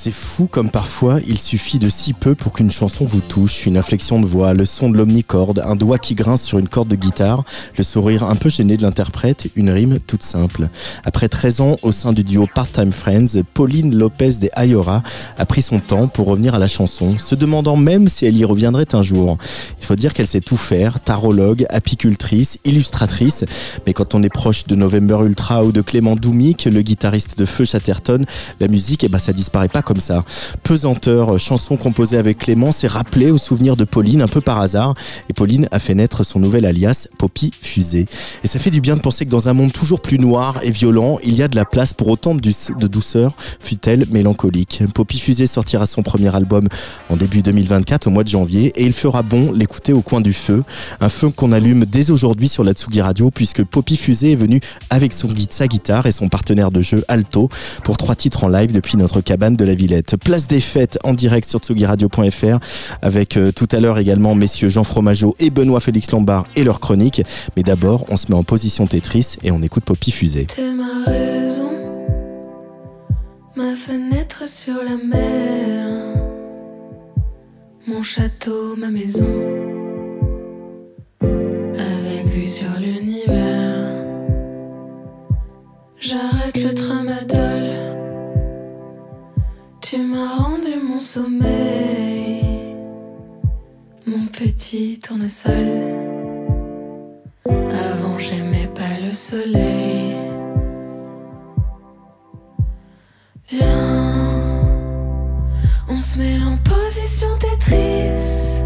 C'est fou comme parfois il suffit de si peu pour qu'une chanson vous touche, une inflexion de voix, le son de l'omnicorde, un doigt qui grince sur une corde de guitare, le sourire un peu gêné de l'interprète, une rime toute simple. Après 13 ans au sein du duo Part-Time Friends, Pauline Lopez de Ayora a pris son temps pour revenir à la chanson, se demandant même si elle y reviendrait un jour. Il faut dire qu'elle sait tout faire, tarologue, apicultrice, illustratrice, mais quand on est proche de November Ultra ou de Clément Doumik, le guitariste de Feu Chatterton, la musique, eh ben, ça disparaît pas comme ça. Pesanteur, euh, chanson composée avec Clément, s'est rappelé au souvenir de Pauline un peu par hasard. Et Pauline a fait naître son nouvel alias, Poppy Fusée. Et ça fait du bien de penser que dans un monde toujours plus noir et violent, il y a de la place pour autant de douceur, fut-elle mélancolique. Poppy Fusée sortira son premier album en début 2024, au mois de janvier, et il fera bon l'écouter au coin du feu. Un feu qu'on allume dès aujourd'hui sur la Tsugi Radio, puisque Poppy Fusée est venu avec son sa guitare et son partenaire de jeu Alto pour trois titres en live depuis notre cabane de la Place des fêtes en direct sur tsugiradio.fr avec euh, tout à l'heure également messieurs Jean Fromageau et Benoît Félix Lombard et leur chronique. Mais d'abord, on se met en position Tetris et on écoute Poppy Fusée. mon château, ma maison, avec vue sur l'univers. J'arrête le tu m'as rendu mon sommeil, mon petit tournesol. Avant j'aimais pas le soleil. Viens, on se met en position Tetris.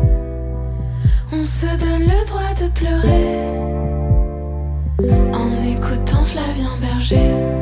On se donne le droit de pleurer en écoutant Flavien Berger.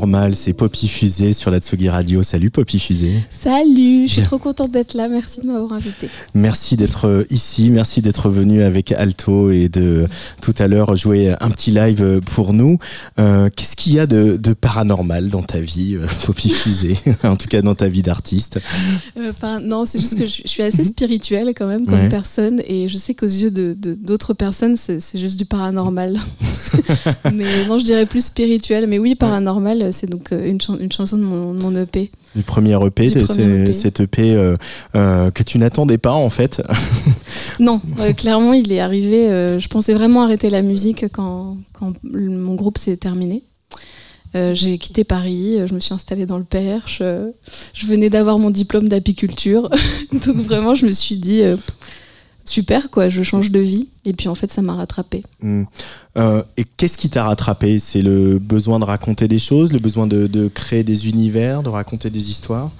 Paranormal, c'est Poppy Fusée sur la Tsugi Radio. Salut Poppy Fusée. Salut, je suis trop contente d'être là. Merci de m'avoir invité. Merci d'être euh, ici, merci d'être venu avec Alto et de tout à l'heure jouer un petit live pour nous. Euh, Qu'est-ce qu'il y a de, de, paranormal dans ta vie, euh, Poppy Fusée? En tout cas dans ta vie d'artiste euh, Non, c'est juste que je, suis assez spirituelle quand même comme ouais. personne et je sais qu'aux yeux d'autres de, d'autres personnes, c'est juste du paranormal. mais non, je dirais plus spirituel. Mais oui, paranormal, c'est donc euh, une, ch une, chanson de mon, mon EP. Du premier EP, c'est cet EP euh, euh, que tu n'attendais pas en fait. non, clairement, il est arrivé. je pensais vraiment arrêter la musique quand, quand mon groupe s'est terminé. Euh, j'ai quitté Paris, je me suis installée dans le Perche, euh, je venais d'avoir mon diplôme d'apiculture, donc vraiment je me suis dit euh, super quoi, je change de vie et puis en fait ça m'a rattrapé. Mmh. et qu'est-ce qui t'a rattrapé? C'est le besoin de raconter des choses, le besoin de, de, créer des univers, de raconter des histoires?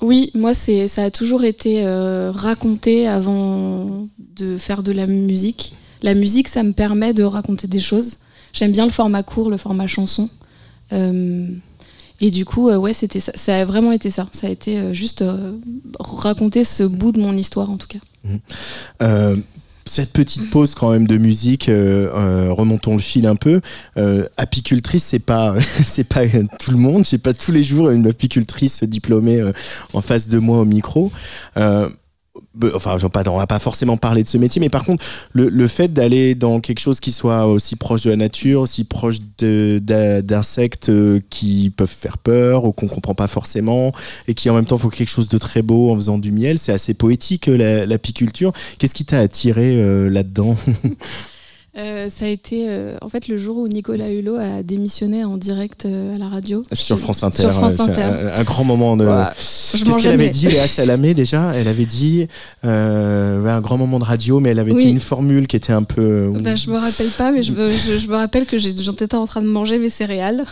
Oui, moi c'est ça a toujours été raconté avant de faire de la musique. La musique ça me permet de raconter des choses. J'aime bien le format court, le format chanson. Euh, et du coup, euh, ouais, c'était ça. Ça a vraiment été ça. Ça a été euh, juste raconter ce bout de mon histoire, en tout cas. Mmh. cette petite pause quand même de musique, remontons le fil un peu. apicultrice, c'est pas, c'est pas tout le monde. J'ai pas tous les jours une apicultrice diplômée en face de moi au micro enfin on va pas forcément parler de ce métier mais par contre le, fait d'aller dans quelque chose qui soit aussi proche de la nature aussi proche d'insectes qui peuvent faire peur ou qu'on comprend pas forcément et qui en même temps faut quelque chose de très beau en faisant du miel c'est assez poétique l'apiculture. Qu'est-ce qui t'a attiré euh, là-dedans? Euh, ça a été euh, en fait le jour où Nicolas Hulot a démissionné en direct euh, à la radio. Sur France Inter. Sur France Inter. Un, un, grand moment de. Ouais. Qu'est-ce qu'elle avait dit, Léa Salamé déjà? Elle avait dit un grand moment de radio, mais elle avait oui. dit une formule qui était un peu. Ben, je me rappelle pas, mais je me, je, je me rappelle que j'étais en train de manger mes céréales,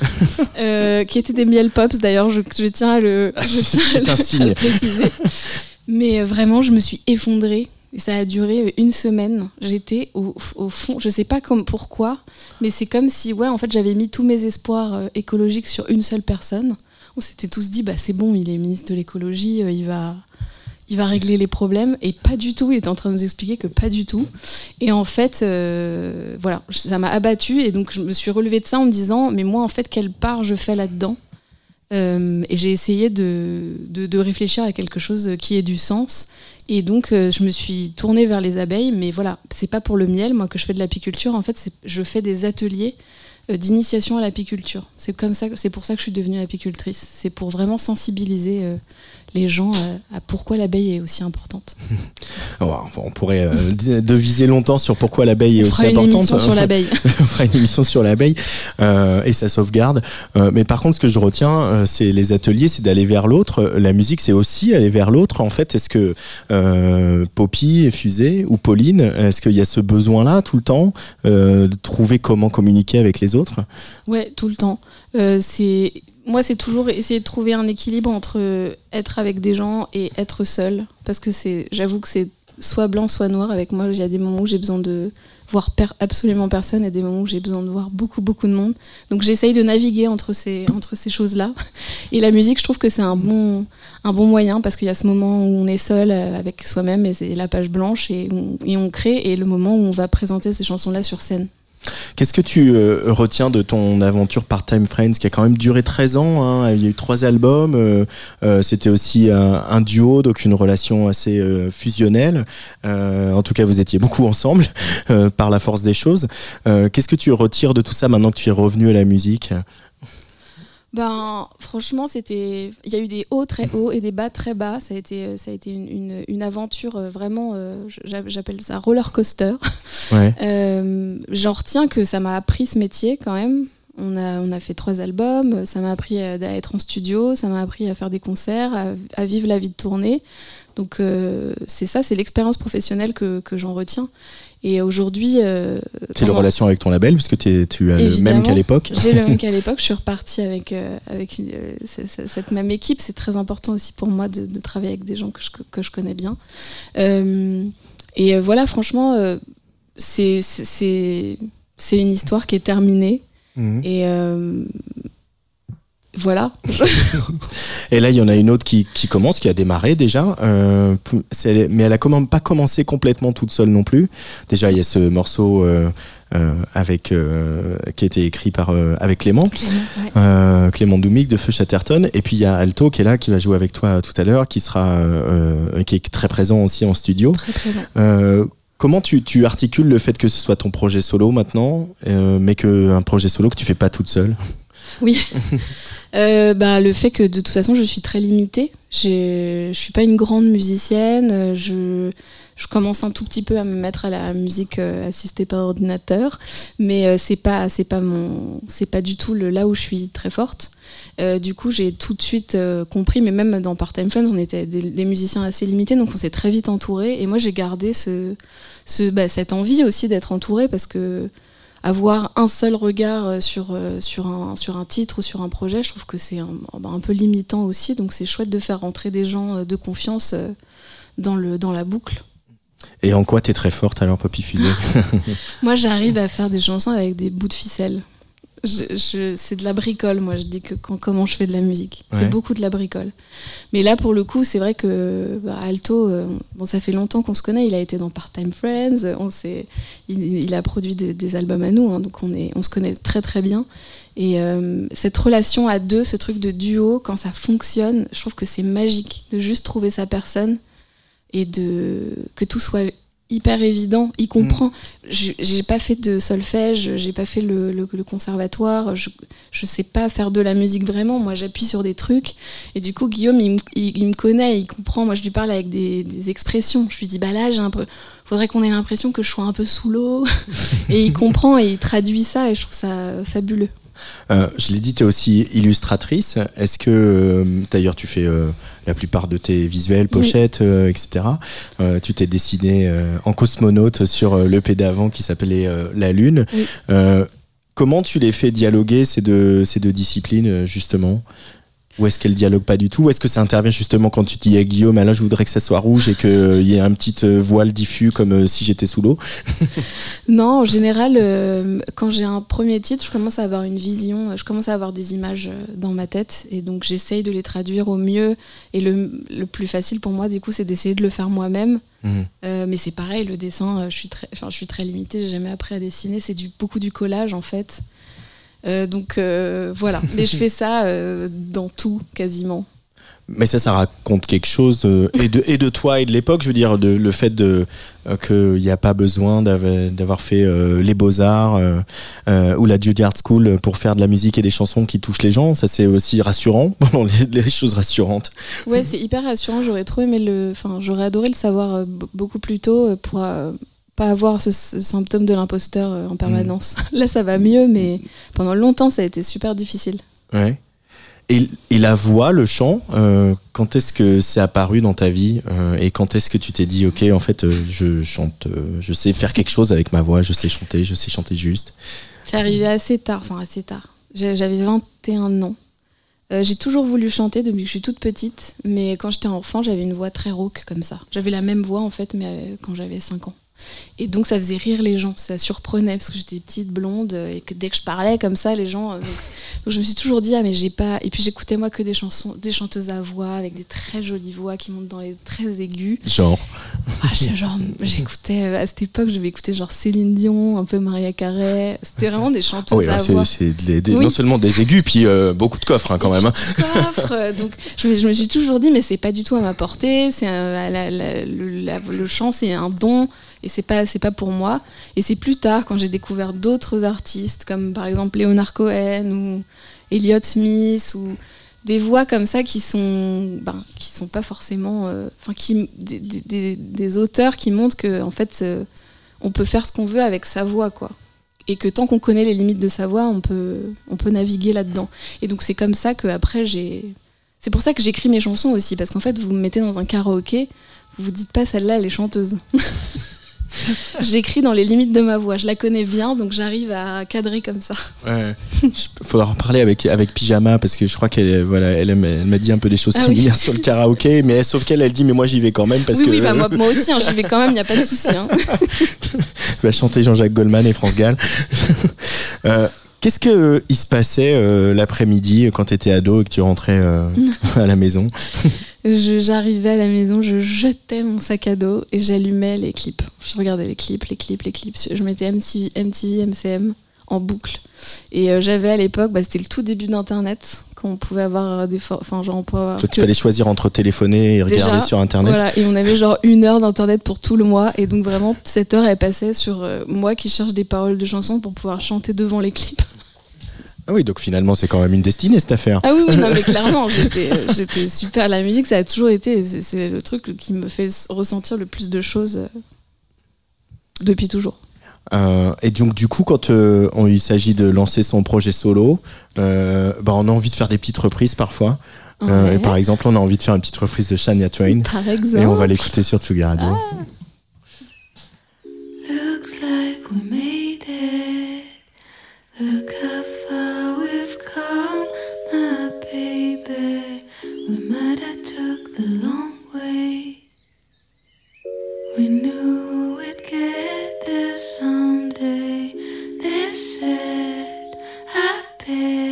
qui étaient des miel pops. D'ailleurs, je, je, tiens à le, C'est un signe. À le préciser. Mais vraiment, je me suis effondrée ça a duré une semaine. J'étais au, fond, je sais pas comme, pourquoi, mais c'est comme si, ouais, en fait, j'avais mis tous mes espoirs euh, écologiques sur une seule personne. On s'était tous dit, bah c'est bon, il est ministre de l'écologie, euh, il va, il va régler les problèmes. Et pas du tout. Il était en train de nous expliquer que pas du tout. Et en fait, euh, voilà, ça m'a abattu. Et donc, je me suis relevée de ça en me disant, mais moi, en fait, quelle part je fais là-dedans? Euh, et j'ai essayé de, de, réfléchir à quelque chose qui ait du sens. Et donc, euh, je me suis tournée vers les abeilles. Mais voilà, c'est pas pour le miel, moi, que je fais de l'apiculture. En fait, je fais des ateliers euh, d'initiation à l'apiculture. C'est comme ça, c'est pour ça que je suis devenue apicultrice. C'est pour vraiment sensibiliser les gens à, pourquoi l'abeille est aussi importante. Oh, on pourrait euh, deviser longtemps sur pourquoi l'abeille est on aussi fera importante. Une émission sur l'abeille. on fera une émission sur l'abeille et sa sauvegarde. Euh, mais par contre, ce que je retiens, euh, c'est les ateliers, c'est d'aller vers l'autre. La musique, c'est aussi aller vers l'autre. En fait, est-ce que euh, Poppy, Fusée ou Pauline, est-ce qu'il y a ce besoin-là tout le temps de trouver comment communiquer avec les autres? Ouais, tout le temps. c'est moi, c'est toujours essayer de trouver un équilibre entre être avec des gens et être seul. Parce que c'est, j'avoue que c'est soit blanc, soit noir. Avec moi, il y a des moments où j'ai besoin de voir absolument personne et des moments où j'ai besoin de voir beaucoup, beaucoup de monde. Donc, j'essaye de naviguer entre ces, entre ces choses-là. Et la musique, je trouve que c'est un bon, un bon moyen parce qu'il y a ce moment où on est seul avec soi-même et c'est la page blanche et on, et on crée et le moment où on va présenter ces chansons-là sur scène. Qu'est-ce que tu euh, retiens de ton aventure Part-Time Friends qui a quand même duré 13 ans hein, Il y a eu trois albums, euh, euh, c'était aussi un, un, duo, donc une relation assez fusionnelle. en tout cas, vous étiez beaucoup ensemble par la force des choses. Qu'est-ce que tu retires de tout ça maintenant que tu es revenu à la musique? Ben, franchement, c'était. Il y a eu des hauts très hauts et des bas très bas. Ça a été, ça a été une, une, une aventure vraiment. Euh, J'appelle ça roller coaster. Ouais. Euh, J'en retiens que ça m'a appris ce métier quand même. On a, on a fait trois albums. Ça m'a appris à, à, être en studio. Ça m'a appris à faire des concerts, à, à, vivre la vie de tournée. Donc, euh, c'est ça, c'est l'expérience professionnelle que, que j'en retiens. Et aujourd'hui. Euh, c'est la relation avec ton label, puisque es, tu as le même qu'à l'époque. J'ai le même qu'à l'époque. Je suis repartie avec, euh, avec euh, cette même équipe. C'est très important aussi pour moi de, de, travailler avec des gens que je, que je connais bien. Euh, et voilà, franchement, euh, c'est une histoire qui est terminée. Mmh. Et voilà. Et là, il y en a une autre qui, qui commence, qui a démarré déjà, euh, mais elle a comment, pas commencé complètement toute seule non plus. Déjà, il y a ce morceau euh, euh, avec euh, qui a été écrit par euh, avec Clément, Ouais. euh, Clément Doumic de Feu Chatterton. Et puis il y a Alto qui est là, qui va jouer avec toi tout à l'heure, qui sera, euh, qui est très présent aussi en studio. Très présent. Euh, comment tu, tu articules le fait que ce soit ton projet solo maintenant, euh, mais que un projet solo que tu fais pas toute seule? Oui. Euh, bah, le fait que de toute façon je suis très limitée. Je suis pas une grande musicienne. Je, je commence un tout petit peu à me mettre à la musique euh, assistée par ordinateur, mais euh, c'est pas c'est pas mon c'est pas du tout le là où je suis très forte. Euh, du coup, j'ai tout de suite euh, compris, mais même dans Part-Time Friends, on était des, des musiciens assez limités, donc on s'est très vite entourés. Et moi, j'ai gardé ce, ce, bah, cette envie aussi d'être entourée parce que avoir un seul regard euh, sur, euh, sur, un, sur un titre ou sur un projet, je trouve que c'est un, bah, un peu limitant aussi. Donc c'est chouette de faire rentrer des gens euh, de confiance dans, le, dans la boucle. Et en quoi t'es très forte alors, Poppy Fusée Moi, j'arrive à faire des chansons avec des bouts de ficelle. Je, je- c'est de la bricole, moi, je dis que quand, comment je fais de la musique. Ouais. C'est beaucoup de la bricole. Mais là, pour le coup, c'est vrai que bah, Alto, euh, bon, ça fait longtemps qu'on se connaît. Il a été dans Part-Time Friends. On il, il a produit des, des albums à nous, hein, donc on, est, on se connaît très très bien. Et euh, cette relation à deux, ce truc de duo, quand ça fonctionne, je trouve que c'est magique de juste trouver sa personne et de que tout soit hyper évident. Il comprend. Je- J'ai pas fait de solfège, j'ai pas fait le, le- le conservatoire, je, je sais pas faire de la musique vraiment. Moi, j'appuie sur des trucs. Et du coup, Guillaume, il, me- il- il me connaît, il comprend. Moi, je lui parle avec des, des expressions. Je lui dis, bah là, j'ai un peu. Faudrait qu'on ait l'impression que je sois un peu sous l'eau. et il comprend et il traduit ça, et je trouve ça fabuleux. Euh, je l'ai dit, tu es aussi illustratrice. Est-ce que, euh, d'ailleurs, tu fais euh, la plupart de tes visuels, pochettes, etc. Tu t'es dessiné euh, en cosmonaute sur l'EP d'avant qui s'appelait La Lune. Oui. Comment tu les fais dialoguer ces deux, ces deux disciplines, justement? Ou est-ce qu'elles dialoguent pas du tout Ou est-ce que ça intervient justement quand tu dis à Guillaume, là, je voudrais que ça soit rouge et qu'il y ait un petit euh, voile diffus comme euh, si j'étais sous l'eau Non, en général, euh, quand j'ai un premier titre, je commence à avoir une vision, je commence à avoir des images euh, dans ma tête, et donc j'essaye de les traduire au mieux. Et le, le plus facile pour moi, du coup, c'est d'essayer de le faire moi-même. Euh, mais c'est pareil, le dessin, euh, je suis très, enfin, je suis très limitée, j'ai jamais appris à dessiner. C'est du, beaucoup du collage en fait. Euh, donc euh, voilà, mais je fais ça euh, dans tout quasiment. Mais ça, ça raconte quelque chose et, de, et de toi et de l'époque. Je veux dire, de, le fait de euh, qu'il n'y a pas besoin d'av- d'avoir fait euh, les beaux-arts euh, ou la Juilliard School pour faire de la musique et des chansons qui touchent les gens. Ça, c'est aussi rassurant, les, les choses rassurantes. Ouais, c'est hyper rassurant. J'aurais le, enfin, j'aurais adoré le savoir beaucoup plus tôt pour pas avoir ce, ce symptôme de l'imposteur euh, en permanence. Là, ça va mieux, mais pendant longtemps, ça a été super difficile. Ouais. Et, et la voix, le chant, euh, quand est-ce que c'est apparu dans ta vie euh, et quand est-ce que tu t'es dit, ok, en fait, euh, je chante, je sais faire quelque chose avec ma voix, je sais chanter, je sais chanter juste? C'est arrivé assez tard, enfin assez tard. J'avais 21 ans. Euh, j'ai toujours voulu chanter depuis que je suis toute petite, mais quand j'étais enfant, j'avais une voix très rauque comme ça. J'avais la même voix en fait, mais euh, quand j'avais 5 ans. Et donc ça faisait rire les gens, ça surprenait parce que j'étais petite, blonde, et que dès que je parlais comme ça, les gens. euh, donc, donc je me suis toujours dit, ah mais j'ai pas. Et puis j'écoutais moi que des chansons, des chanteuses à voix avec des très jolies voix qui montent dans les très aigus. Genre, Ah, genre, j'écoutais euh, à cette époque, je vais écouter genre Céline Dion, un peu Maria Carey. C'était vraiment des chanteuses Ah oui, à voix. c'est des- des- Oui. non seulement des aigus, puis euh, beaucoup de coffres hein, quand même. hein. coffre. euh, Donc, je me, je me suis toujours dit, mais c'est pas du tout à ma portée. C'est un- la- la- le, la- le chant, c'est un don, et c'est pas, c'est pas pour moi. Et c'est plus tard, quand j'ai découvert d'autres artistes, comme par exemple Leonard Cohen ou Elliott Smith ou des voix comme ça qui sont, ben, qui sont pas forcément, euh, enfin, qui des, auteurs qui montrent que en fait, euh, on peut faire ce qu'on veut avec sa voix, quoi. Et que tant qu'on connaît les limites de sa voix, on peut, on peut naviguer là-dedans. Et donc c'est comme ça que après j'ai. C'est pour ça que j'écris mes chansons aussi, parce qu'en fait vous me mettez dans un karaoké, vous vous dites pas celle-là elle est chanteuse. J'écris dans les limites de ma voix, je la connais bien, donc j'arrive à cadrer comme ça. Ouais. Il faudra en parler avec, avec Pyjama parce que je crois qu'elle voilà, elle, elle m'a dit un peu des choses Ah oui. similaires sur le karaoké, mais sauf qu'elle, elle dit mais moi j'y vais quand même parce oui, que oui, bah moi, moi aussi, hein, j'y vais quand même, il n'y a pas de souci. hein. va chanter Jean-Jacques Goldman et France Gall. Euh, Qu'est-ce que euh, il se passait euh, l'après-midi quand tu étais ado et que tu rentrais euh, à la maison? J'arrivais à la maison, je jetais mon sac à dos et j'allumais les clips. Je regardais les clips, les clips, les clips. Je mettais MTV, MTV MCM en boucle. Et euh, j'avais à l'époque, bah, c'était le tout début d'Internet, quand on pouvait avoir des... for- Enfin, genre, on pouvait avoir Toi, fallait choisir entre téléphoner et Déjà, regarder sur Internet. Voilà, et on avait genre une heure d'internet pour tout le mois, et donc vraiment cette heure elle passait sur euh, moi qui cherche des paroles de chansons pour pouvoir chanter devant les clips. Ah oui, donc finalement, c'est quand même une destinée cette affaire. Ah oui, oui, non mais clairement, j'étais, super. La musique, ça a toujours été, c'est, le truc qui me fait ressentir le plus de choses euh, depuis toujours. Euh, et donc, du coup, quand euh, on- il s'agit de lancer son projet solo, euh, bah, on a envie de faire des petites reprises parfois. Euh, Ouais. et par exemple, on a envie de faire une petite reprise de Shania Twain. Par exemple. Et on va l'écouter sur Tsuga Radio. Looks like we made it. Look how far we've come, my baby. We might have took the long way. We knew we'd get there someday. They said, I bet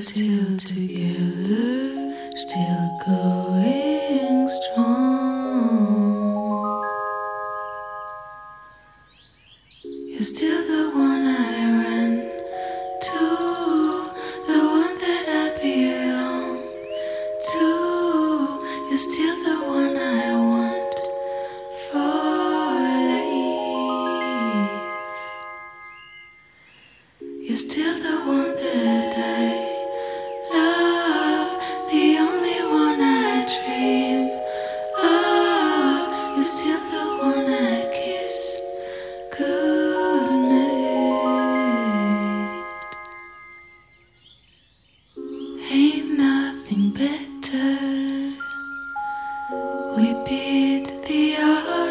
is together.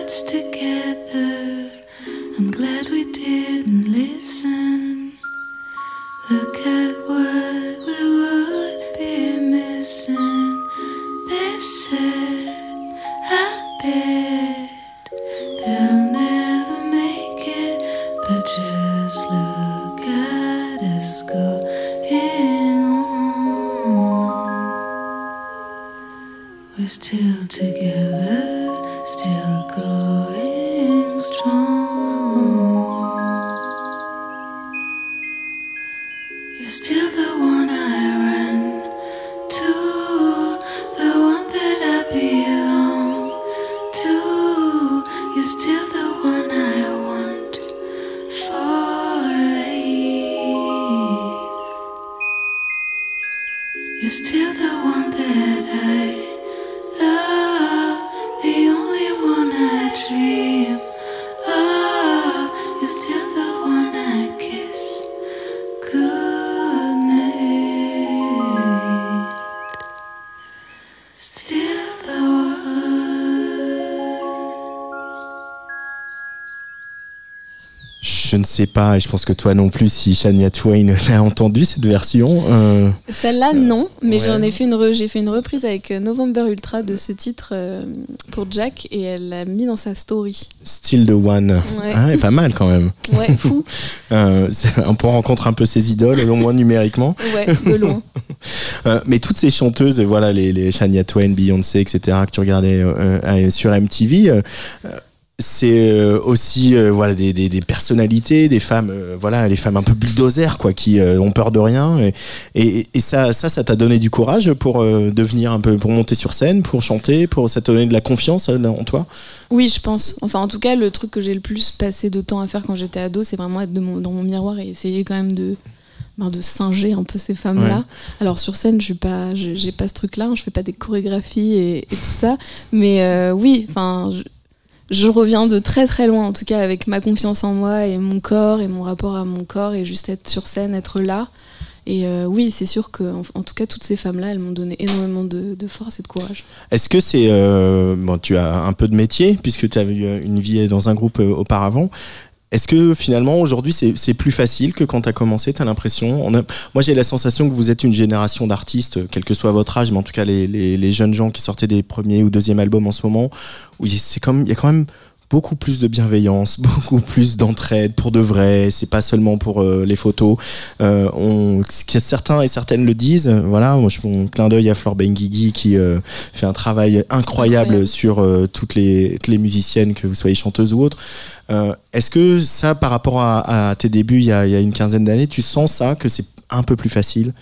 words together. Sais pas, et je pense que toi non plus, si Shania Twain l'a entendu cette version. euh, Celle-là, non, mais ouais. j'en ai fait une, re- j'ai fait une reprise avec euh, November Ultra de ce titre euh, pour Jack et elle l'a mis dans sa story. Still the One. Ouais. Ah, et pas mal quand même. Ouais, fou. Euh, on peut rencontrer un peu ses idoles, au moins numériquement. Ouais, de loin. Mais toutes ces chanteuses, voilà, les, les Shania Twain, Beyoncé, etc., que tu regardais sur MTV, c'est euh, aussi euh, voilà des, des, des personnalités, des femmes, euh, voilà, les femmes un peu bulldozer, quoi, qui euh, ont peur de rien. Et, et, et ça, ça, ça t'a donné du courage pour euh, devenir un peu, pour monter sur scène, pour chanter, pour ça t'a donné de la confiance euh, en toi? Oui, je pense. Enfin, en tout cas, le truc que j'ai le plus passé de temps à faire quand j'étais ado, c'est vraiment être de mon- dans mon miroir et essayer quand même de ben, de singer un peu ces femmes-là. Ouais. Alors sur scène, je suis pas, j'ai pas ce truc-là, hein, je fais pas des chorégraphies et, et tout ça. Mais euh, oui, enfin, je, reviens de très très loin, en tout cas avec ma confiance en moi et mon corps et mon rapport à mon corps et juste être sur scène, être là. Et euh, oui, c'est sûr que, en, tout cas, toutes ces femmes-là, elles m'ont donné énormément de, force et de courage. Est-ce que c'est euh, bon, tu as un peu de métier puisque tu as eu une vie dans un groupe euh, auparavant. Est-ce que finalement aujourd'hui c'est plus facile que quand tu as commencé, tu as l'impression Moi j'ai la sensation que vous êtes une génération d'artistes, quel que soit votre âge, mais en tout cas les, les- les jeunes gens qui sortaient des premiers ou deuxièmes albums en ce moment, où il y a quand même beaucoup plus de bienveillance, beaucoup plus d'entraide pour de vrai, c'est pas seulement pour euh, les photos. Euh, on, certains et certaines le disent, euh, voilà, moi je fais un clin d'œil à Flore Benguigui qui euh, fait un travail incroyable, Incroyable. sur toutes, les, toutes les musiciennes, que vous soyez chanteuses ou autres. Euh, Est-ce que ça, par rapport à, à tes débuts il y, a, il y a une quinzaine d'années, tu sens ça, que c'est un peu plus facile?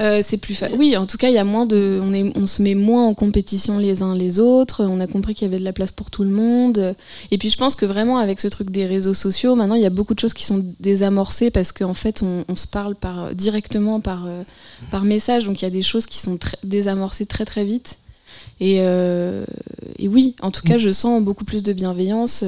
Euh, c'est plus fa- Oui, en tout cas, il y a moins de. On, est... on se met moins en compétition les uns les autres. On a compris qu'il y avait de la place pour tout le monde. Et puis, je pense que vraiment, avec ce truc des réseaux sociaux, maintenant, il y a beaucoup de choses qui sont désamorcées parce qu'en fait, on, se parle par, directement par, euh, par message. Donc, il y a des choses qui sont désamorcées très, très vite. Et, euh, et oui, en tout cas, je sens beaucoup plus de bienveillance.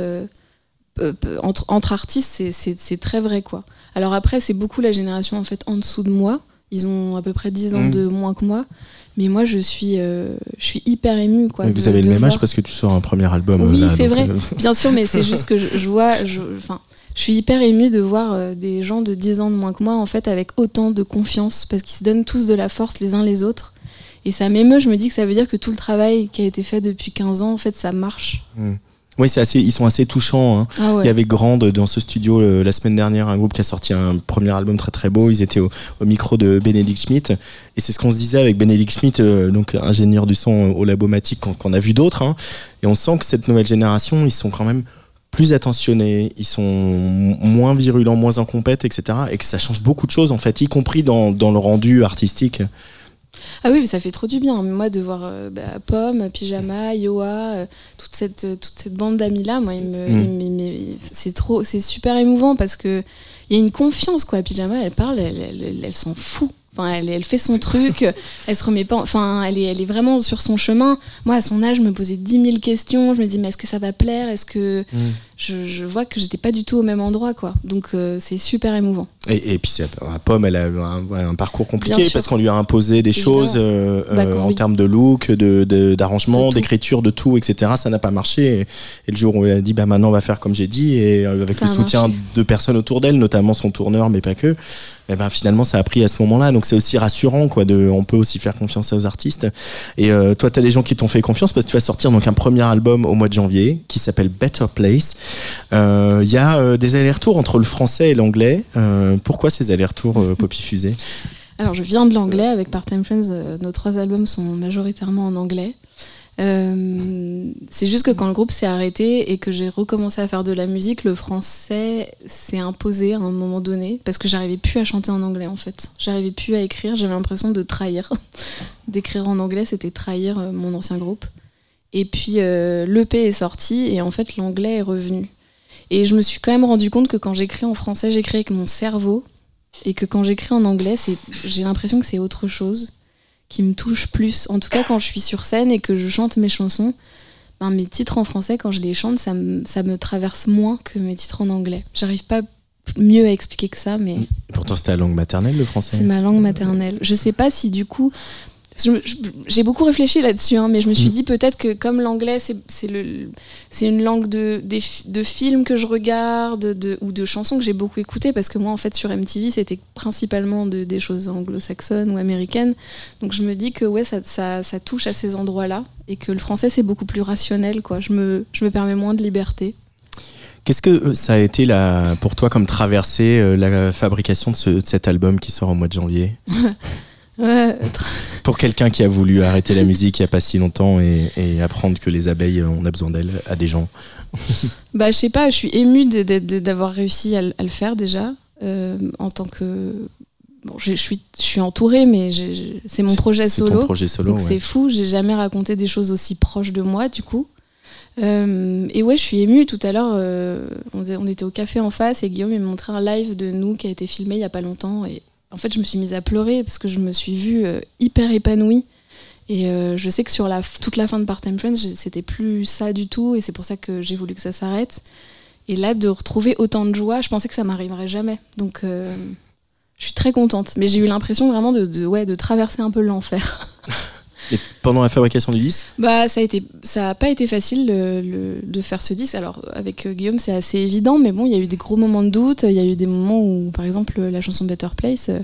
entre, entre artistes, c'est très vrai, quoi. Alors après, c'est beaucoup la génération, en fait, en dessous de moi. Ils ont à peu près 10 ans Mm. de moins que moi. Mais moi, je suis, euh, je suis hyper émue. Quoi, Vous de- avez le même âge parce que tu sors un premier album. euh, Oui, là, c'est donc, vrai. euh, Bien sûr, mais c'est juste que je, je vois. je- Enfin, je suis hyper émue de voir euh, des gens de 10 ans de moins que moi, en fait, avec autant de confiance, parce qu'ils se donnent tous de la force les uns les autres. Et ça m'émeut, je me dis que ça veut dire que tout le travail qui a été fait depuis 15 ans, en fait, ça marche. Oui, c'est assez, ils sont assez touchants. hein. Ah ouais. Il y avait Grande dans ce studio la semaine dernière, un groupe qui a sorti un premier album très très beau. Ils étaient au, au micro de Benedict Schmidt. Et c'est ce qu'on se disait avec Benedict Schmidt, euh, donc ingénieur du son au Labomatique, qu'on qu'on a vu d'autres. hein. Et on sent que cette nouvelle génération, ils sont quand même plus attentionnés, ils sont moins virulents, moins en compète, etc. Et que ça change beaucoup de choses, en fait, y compris dans, dans le rendu artistique. Ah oui, mais ça fait trop du bien. Moi, de voir euh, bah, Pomme, Pyjama, Yoa, euh, toute, cette, euh, toute cette bande d'amis-là, moi, Mm. c'est trop, c'est super émouvant parce que il y a une confiance, quoi. Pyjama, elle parle, elle, elle, elle- elle s'en fout. Enfin, elle, elle fait son truc, elle se remet pas. Enfin, elle est, elle est vraiment sur son chemin. Moi, à son âge, je me posais 10 000 questions. Je me dis, mais est-ce que ça va plaire? Est-ce que. Mm. Je, je vois que j'étais pas du tout au même endroit, quoi. Donc, euh, c'est super émouvant. Et, et puis la pomme, elle a eu un, parcours compliqué parce qu'on lui a imposé des Évidemment. choses euh, Bah, euh, en oui. termes de look, de- d'arrangement, De d'écriture, de tout, etc. Ça n'a pas marché. Et, et le jour où elle a dit, bah maintenant on va faire comme j'ai dit, et euh, avec Ça le soutien marché. de personnes autour d'elle, notamment son tourneur, mais pas que. Et ben finalement ça a pris à ce moment-là. Donc c'est aussi rassurant, quoi. On peut aussi faire confiance aux artistes. Et euh, toi, t'as des gens qui t'ont fait confiance parce que tu vas sortir donc un premier album au mois de janvier qui s'appelle Better Place. Euh, Il y a euh, des allers-retours entre le français et l'anglais. Euh, pourquoi ces allers-retours, euh, Poppy Fusée? Alors, je viens de l'anglais avec Part-Time Friends. euh, nos trois albums sont majoritairement en anglais. Euh, c'est juste que quand le groupe s'est arrêté et que j'ai recommencé à faire de la musique, le français s'est imposé à un moment donné parce que j'arrivais plus à chanter en anglais en fait. J'arrivais plus à écrire, j'avais l'impression de trahir. D'écrire en anglais, c'était trahir euh, mon ancien groupe. Et puis euh, l'EP est sorti et en fait l'anglais est revenu. Et je me suis quand même rendu compte que quand j'écris en français, j'écris avec mon cerveau et que quand j'écris en anglais, j'ai l'impression que c'est autre chose qui me touche plus. En tout cas, quand je suis sur scène et que je chante mes chansons, ben, mes titres en français, quand je les chante, ça me, ça me traverse moins que mes titres en anglais. J'arrive pas mieux à expliquer que ça, mais Pourtant, c'était la langue maternelle, le français. c'est ma langue maternelle. Je sais pas si du coup. J'ai beaucoup réfléchi là-dessus, hein, mais je me suis Mm. dit peut-être que comme l'anglais, c'est une langue de, des fi- de films que je regarde de, ou de chansons que j'ai beaucoup écoutées, parce que moi, en fait, sur MTV, c'était principalement de, des choses anglo-saxonnes ou américaines. Donc je me dis que ouais, ça, ça, ça touche à ces endroits-là, et que le français, c'est beaucoup plus rationnel. Quoi. Je, me, je me permets moins de liberté. Qu'est-ce que euh, ça a été pour toi comme traversée, euh, la fabrication de, ce- de cet album qui sort au mois de janvier? Ouais, Pour quelqu'un qui a voulu arrêter la musique il n'y a pas si longtemps et, et apprendre que les abeilles, euh, on a besoin d'elles, à des gens. Bah, je sais pas, je suis émue d'avoir réussi à, le- à le faire déjà, euh, en tant que. Bon, je suis, je suis entourée, mais c'est mon projet C'est ton solo. projet solo, donc ouais. c'est fou, j'ai jamais raconté des choses aussi proches de moi, du coup. Euh, et ouais, je suis émue. Tout à l'heure, euh, on, on était au café en face et Guillaume il m'a montré un live de nous qui a été filmé il y a pas longtemps. Et en fait, je me suis mise à pleurer parce que je me suis vue euh, hyper épanouie. Et euh, je sais que sur la, toute la fin de Part-Time Friends, c'était plus ça du tout. Et c'est pour ça que j'ai voulu que ça s'arrête. Et là, de retrouver autant de joie, je pensais que ça m'arriverait jamais. Donc, euh, je suis très contente. Mais j'ai eu l'impression vraiment de traverser un peu l'enfer. Pendant la fabrication du disque Bah, ça a pas été facile le- le- de faire ce disque. Alors, avec euh, Guillaume, c'est assez évident, mais bon, il y a eu des gros moments de doute. Il y a eu des moments où, par exemple, la chanson Better Place, euh,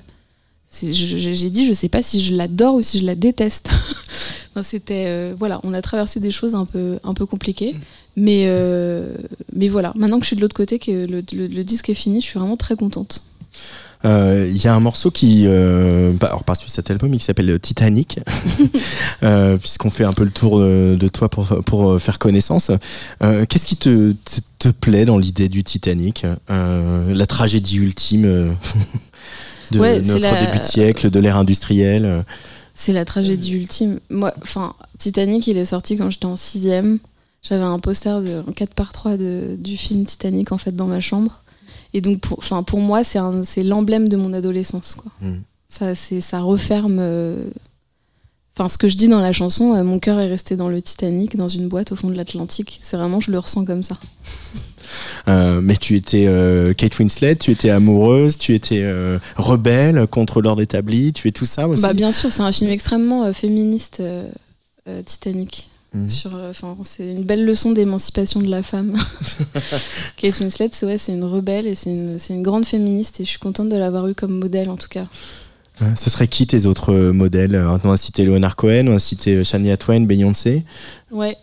j'ai dit, je sais pas si je l'adore ou si je la déteste. C'était, euh, voilà, on a traversé des choses un peu, un peu compliquées, mais, mais voilà. Maintenant que je suis de l'autre côté, que le disque est fini, je suis vraiment très contente. Euh, Il y a un morceau qui, euh, bah, alors pas sur cet album, mais qui s'appelle Titanic, euh, puisqu'on fait un peu le tour de, toi pour, pour faire connaissance. Qu'est-ce qui te, te, te plaît dans l'idée du Titanic La tragédie ultime de Ouais, notre la- début de siècle, de l'ère industrielle. C'est la tragédie ultime. Moi, enfin, Titanic, il est sorti quand j'étais en sixième. J'avais un poster de, en 4 par 3 de, du film Titanic en fait dans ma chambre. Et donc, pour, enfin, pour moi, c'est l'emblème de mon adolescence. Quoi. Mm. Ça, c'est- ça referme. euh, Enfin, ce que je dis dans la chanson, euh, mon cœur est resté dans le Titanic, dans une boîte au fond de l'Atlantique. C'est vraiment, je le ressens comme ça. Euh, mais tu étais Kate Winslet, tu étais amoureuse, tu étais rebelle contre l'ordre établi, tu es tout ça aussi? Bah, bien sûr, c'est un film extrêmement féministe, Titanic. Mhm. Sur, euh, c'est une belle leçon d'émancipation de la femme. Kate Winslet, c'est ouais, c'est une rebelle et c'est une, une grande féministe et je suis contente de l'avoir eue comme modèle en tout cas. Ce serait qui tes autres euh, modèles? Euh, On a cité Leonard Cohen, on a cité Shania Twain, Beyoncé? Ouais.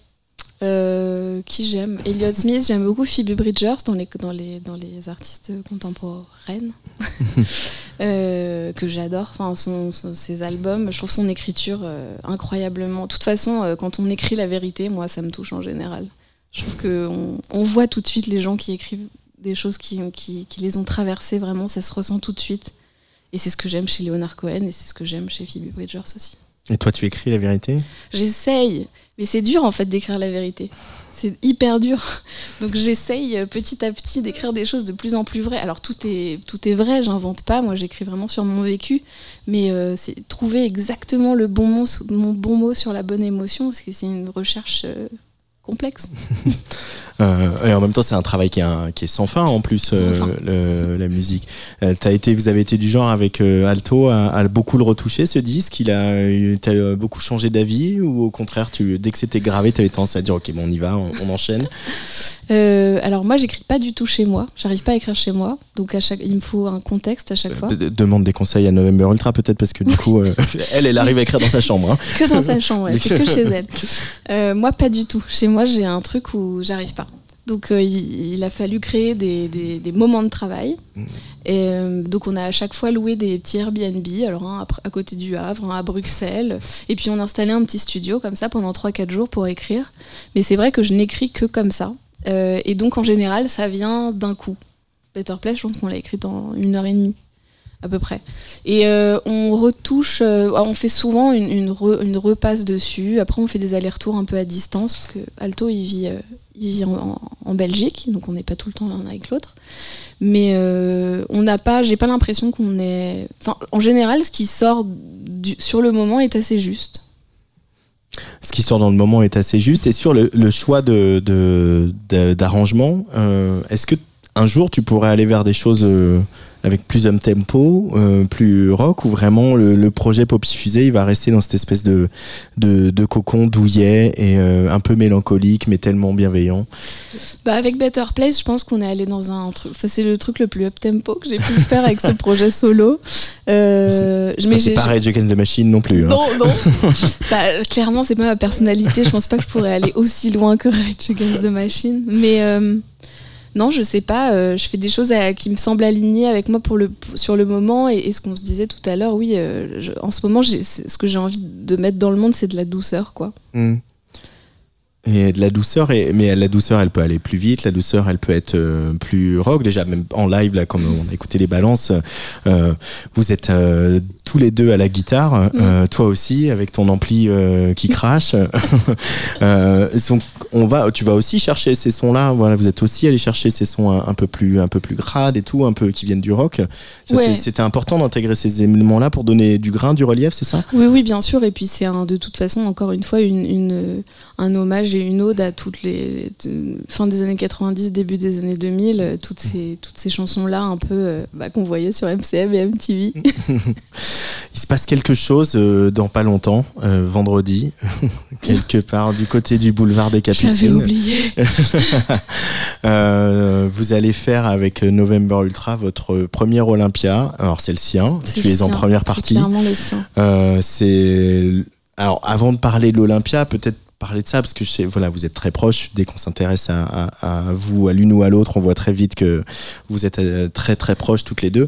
Euh, qui j'aime Elliot Smith, j'aime beaucoup Phoebe Bridgers dans les, dans les, dans les artistes contemporaines euh, que j'adore. Enfin, son, son- ses albums, je trouve son écriture euh, incroyablement. De toute façon, quand on écrit la vérité, moi, ça me touche en général. Je trouve qu'on on voit tout de suite les gens qui écrivent des choses qui, qui, qui les ont traversées, vraiment, ça se ressent tout de suite. Et c'est ce que j'aime chez Leonard Cohen et c'est ce que j'aime chez Phoebe Bridgers aussi. Et toi, tu écris la vérité? J'essaye, mais c'est dur en fait d'écrire la vérité. C'est hyper dur. Donc j'essaye euh, petit à petit d'écrire des choses de plus en plus vraies. Alors tout est, tout est vrai, j'invente pas, moi j'écris vraiment sur mon vécu, mais euh, c'est trouver exactement le bon mot, mon bon mot sur la bonne émotion, parce que c'est une recherche euh, complexe. Euh, et en même temps, c'est un travail qui est, un- qui est sans fin en plus, euh, fin. le- la musique. Euh, t'as été, vous avez été du genre avec Alto à, à beaucoup le retoucher ce disque? Il a, euh, beaucoup changé d'avis? Ou au contraire, tu, dès que c'était gravé, t'avais tendance à dire ok, bon, on y va, on, on enchaîne? Alors moi j'écris pas du tout chez moi, j'arrive pas à écrire chez moi, donc à chaque, il me faut un contexte à chaque fois. De- demande des conseils à November Ultra peut-être parce que du coup, euh, elle, elle arrive à écrire dans sa chambre. hein. Que dans sa chambre, ouais, c'est que chez elle. Euh, moi, pas du tout. Chez moi, j'ai un truc où j'arrive pas. Donc, euh, il, il a fallu créer des, des- des moments de travail. Et euh, donc, on a à chaque fois loué des petits Airbnb, alors un à, côté du Havre, un à Bruxelles. Et puis, on installait un petit studio comme ça pendant 3-4 jours pour écrire. Mais c'est vrai que je n'écris que comme ça. Euh, et donc, en général, ça vient d'un coup. Better Place, je pense qu'on l'a écrit en une heure et demie à peu près. Et euh, on retouche, euh, on fait souvent une, une, re- une repasse dessus. Après, on fait des allers-retours un peu à distance parce que Alto, il vit, euh, il vit en, Belgique, donc on n'est pas tout le temps l'un avec l'autre. Mais on n'a pas, j'ai pas l'impression qu'on est. En général, ce qui sort sur le moment est assez juste. Ce qui sort dans le moment est assez juste. Et sur le, choix de, de- de- d'arrangement, est-ce que un jour tu pourrais aller vers des choses euh, avec plus up tempo, euh, plus rock, ou vraiment le, le projet Poppy Fusée, il va rester dans cette espèce de, de, de cocon douillet et euh, un peu mélancolique, mais tellement bienveillant. Bah, avec Better Place, je pense qu'on est allé dans un truc. Enfin, c'est le truc le plus up tempo que j'ai pu faire avec ce projet solo. Euh, c'est pas Rage Against the Machine non plus. hein. Non, non. Bah, clairement, c'est pas ma personnalité. Je pense pas que je pourrais aller aussi loin que Rage Against the Machine. Mais non, je sais pas. euh, je fais des choses qui me semblent alignées avec moi sur le moment. Et, ce qu'on se disait tout à l'heure, oui, euh, en ce moment, ce que j'ai envie de mettre dans le monde, c'est de la douceur, quoi. Mm. Et de la douceur, et, mais la douceur, elle peut aller plus vite. La douceur, elle peut être euh, plus rock. Déjà, même en live, là, comme on a écouté les balances, euh, vous êtes euh, tous les deux à la guitare. euh, toi aussi, avec ton ampli qui crache. donc, on va, tu vas aussi chercher ces sons-là. Voilà, vous êtes aussi allé chercher ces sons un, un peu plus, un peu plus grades et tout, un peu qui viennent du rock. Ouais. C'était important d'intégrer ces éléments-là pour donner du grain, du relief, c'est ça? Oui, oui, bien sûr. Et puis c'est de toute façon, encore une fois, une, une, un hommage j'ai une ode à toutes les fin des années 90, début des années 2000, euh, toutes ces toutes ces chansons là un peu euh, bah, qu'on voyait sur MCM et MTV. Il se passe quelque chose euh, dans pas longtemps, euh, vendredi, quelque part du côté du boulevard des Capucines. oublié. Euh, vous allez faire avec November Ultra votre premier Olympia. Alors c'est le sien. C'est Tu le es en première c'est partie. clairement le sien. C'est alors avant de parler de l'Olympia, peut-être parler de ça parce que je sais, voilà, vous êtes très proches. Dès qu'on s'intéresse à, à- à vous, à l'une ou à l'autre, on voit très vite que vous êtes euh, très très proches toutes les deux.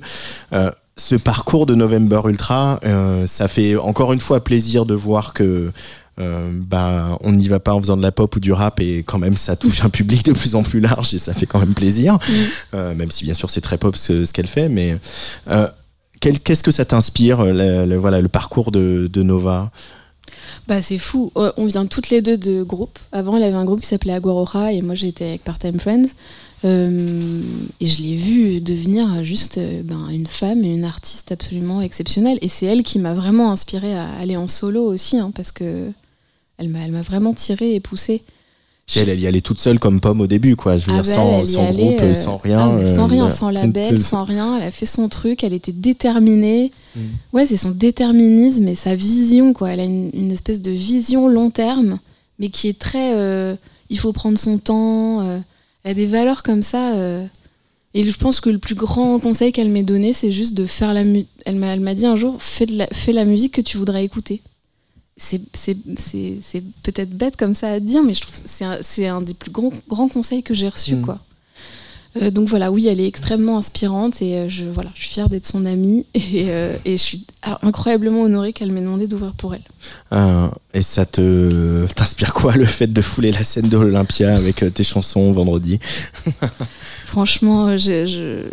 Euh, ce parcours de November Ultra, euh, ça fait encore une fois plaisir de voir que euh, bah, on n'y va pas en faisant de la pop ou du rap et quand même ça touche un public de plus en plus large et ça fait quand même plaisir. Euh, même si bien sûr c'est très pop ce, ce qu'elle fait, mais euh, qu'est-ce que ça t'inspire, le, le- voilà, le parcours de, de Nova? Bah c'est fou. Euh, On vient toutes les deux de groupes. Avant, y avait un groupe qui s'appelait Aguaroja et moi j'étais avec Part-Time Friends. Euh, et je l'ai vue devenir juste euh, ben, une femme et une artiste absolument exceptionnelle. Et c'est elle qui m'a vraiment inspirée à aller en solo aussi, hein, parce que elle m'a, elle m'a vraiment tirée et poussée. Elle, elle y allait toute seule comme pomme au début, quoi. Je veux Ah dire, bah, sans, sans groupe, euh, sans rien. ah, sans euh, rien, sans label, sans rien. Elle a fait son truc, elle était déterminée. Mm. Ouais, c'est son déterminisme et sa vision, quoi. Elle a une, une espèce de vision long terme, mais qui est très. euh, il faut prendre son temps. elle a des valeurs comme ça. et je pense que le plus grand conseil qu'elle m'ait donné, c'est juste de faire la musique. Elle m'a elle m'a dit un jour fais, de la, fais la musique que tu voudrais écouter. C'est c'est- c'est- c'est peut-être bête comme ça à dire, mais je trouve que c'est un, c'est un des plus grands, grands conseils que j'ai reçus. Mm. quoi. Euh, donc voilà, oui, elle est extrêmement inspirante et euh, je, voilà, je suis fière d'être son amie et, euh, et je suis incroyablement honorée qu'elle m'ait demandé d'ouvrir pour elle. Euh, et ça te t'inspire quoi le fait de fouler la scène de l'Olympia avec tes chansons vendredi? Franchement, je, je-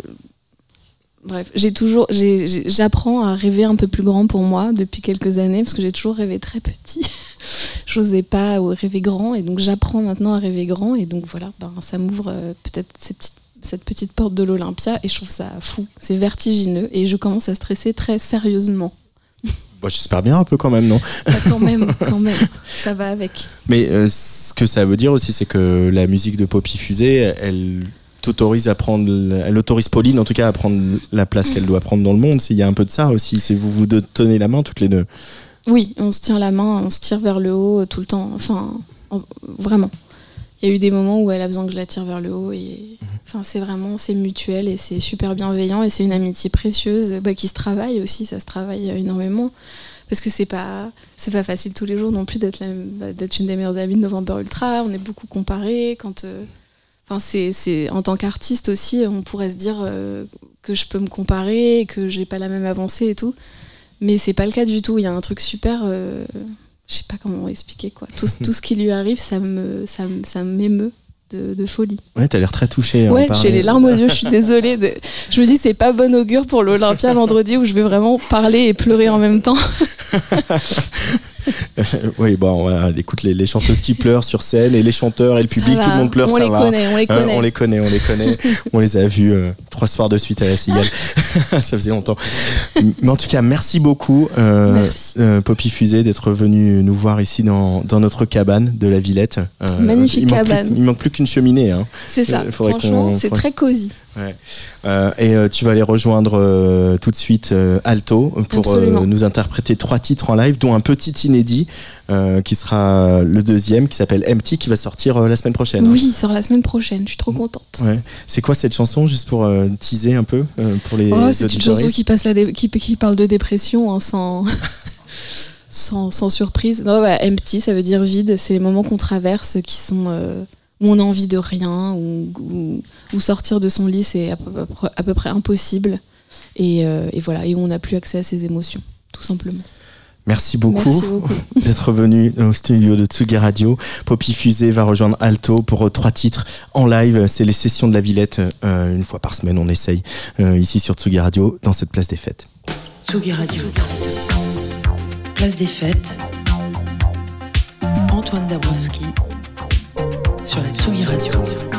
bref, j'ai toujours, j'apprends à rêver un peu plus grand pour moi depuis quelques années parce que j'ai toujours rêvé très petit. J'osais pas rêver grand et donc j'apprends maintenant à rêver grand et donc voilà, ben, ça m'ouvre euh, peut-être ces petites- cette petite porte de l'Olympia et je trouve ça fou, c'est vertigineux et je commence à stresser très sérieusement. Bon, J'espère bien un peu quand même, non? Bah, quand même, quand même, ça va avec. Mais euh, ce que ça veut dire aussi, c'est que la musique de Poppy Fusée, elle t'autorise à prendre, elle autorise Pauline en tout cas à prendre la place qu'elle doit prendre dans le monde. S'il y a un peu de ça aussi, c'est vous vous tenez la main toutes les deux. Oui, on se tient la main, on se tire vers le haut tout le temps. Enfin, en- vraiment. Il y a eu des moments où elle a besoin que je la tire vers le haut et enfin c'est vraiment c'est mutuel et c'est super bienveillant et c'est une amitié précieuse bah, qui se travaille aussi, ça se travaille énormément parce que c'est pas c'est pas facile tous les jours non plus d'être d'être une des meilleures amies de November Ultra. On est beaucoup comparés quand euh, Enfin, c'est, c'est en tant qu'artiste aussi, on pourrait se dire euh, que je peux me comparer, que j'ai pas la même avancée et tout. Mais c'est pas le cas du tout. Il y a un truc super. euh, je sais pas comment expliquer quoi. Tout, tout ce qui lui arrive, ça me, ça, ça m'émeut de, de folie. Ouais, t'as l'air très touché. Ouais, j'ai les larmes aux yeux, je suis désolée. de- Je me dis, c'est pas bon augure pour l'Olympia vendredi où je vais vraiment parler et pleurer en même temps. oui, bon, voilà, écoute les, les chanteuses qui pleurent sur scène et les chanteurs et le public, tout le monde pleure, on ça les va. connaît, on les connaît. on les connaît, on les connaît. on les a vus euh, trois soirs de suite à la cigale. ça faisait longtemps. Mais en tout cas, merci beaucoup, euh, Merci. euh, Poppy Fusée, d'être venu nous voir ici dans, dans notre cabane de la Villette. Euh, Magnifique il manque plus- cabane. il manque plus qu'une cheminée. Hein. C'est ça, Euh, faudrait franchement, c'est très cosy. Euh, et euh, tu vas aller rejoindre euh, tout de suite Alto pour nous interpréter trois titres en live, dont un petit inédit qui sera le deuxième, qui s'appelle Empty, qui va sortir la semaine prochaine. Oui, il sort la semaine prochaine, je suis trop contente. Ouais. C'est quoi cette chanson, juste pour teaser un peu pour les Oh, c'est une chanson qui, passe la dé- qui, qui parle de dépression hein, sans, sans, sans surprise. Non, bah, empty, ça veut dire vide. C'est les moments qu'on traverse qui sont où on a envie de rien, où, où, où sortir de son lit c'est à peu, près- à peu près impossible. Et, euh, et voilà, et où on n'a plus accès à ses émotions, tout simplement. Merci beaucoup, d'être venu au studio de Tsugi Radio. Poppy Fusée va rejoindre Alto pour euh, trois titres en live. C'est les sessions de la Villette, euh, une fois par semaine, on essaye, euh, ici sur Tsugi Radio, dans cette place des fêtes. Tsugi Radio. Place des fêtes. Antoine Dabrowski sur la Tsugi Radio.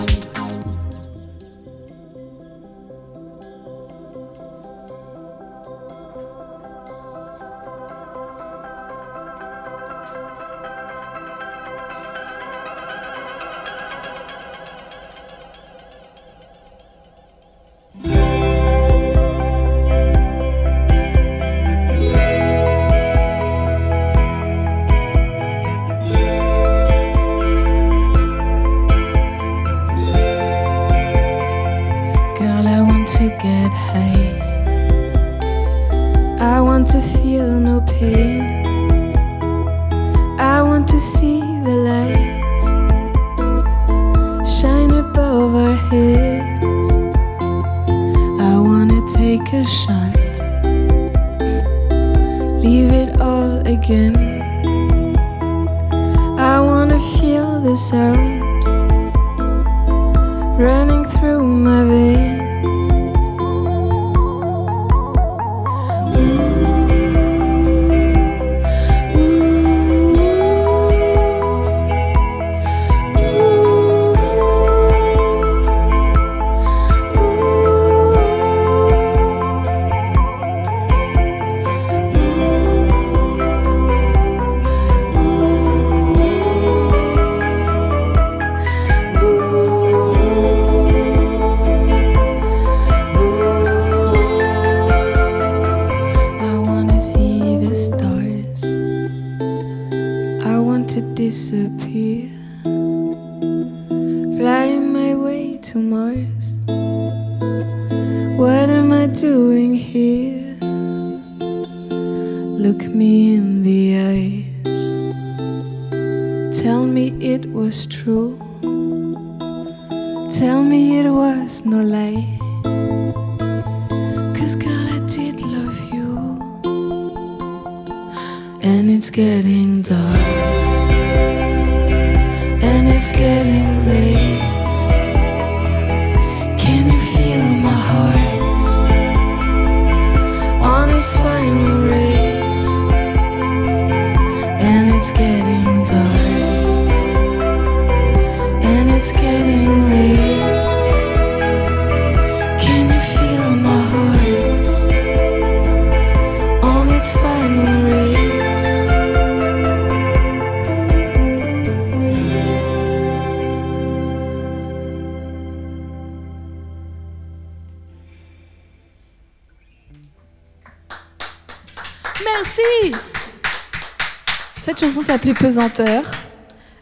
pain. I want to see the lights shine above our heads. I wanna take a shot, leave it all again. I wanna feel the sound.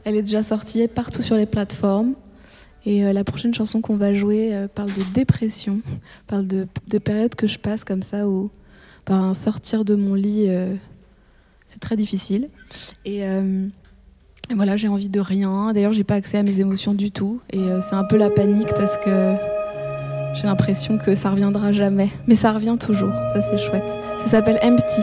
Elle est déjà sortie partout sur les plateformes. Et euh, la prochaine chanson qu'on va jouer euh, parle de dépression, parle de, de périodes que je passe comme ça où ben, sortir de mon lit, euh, c'est très difficile. Et, et voilà, j'ai envie de rien. D'ailleurs, j'ai pas accès à mes émotions du tout. Et c'est un peu la panique parce que j'ai l'impression que ça reviendra jamais. Mais ça revient toujours. Ça, c'est chouette. Ça s'appelle. Empty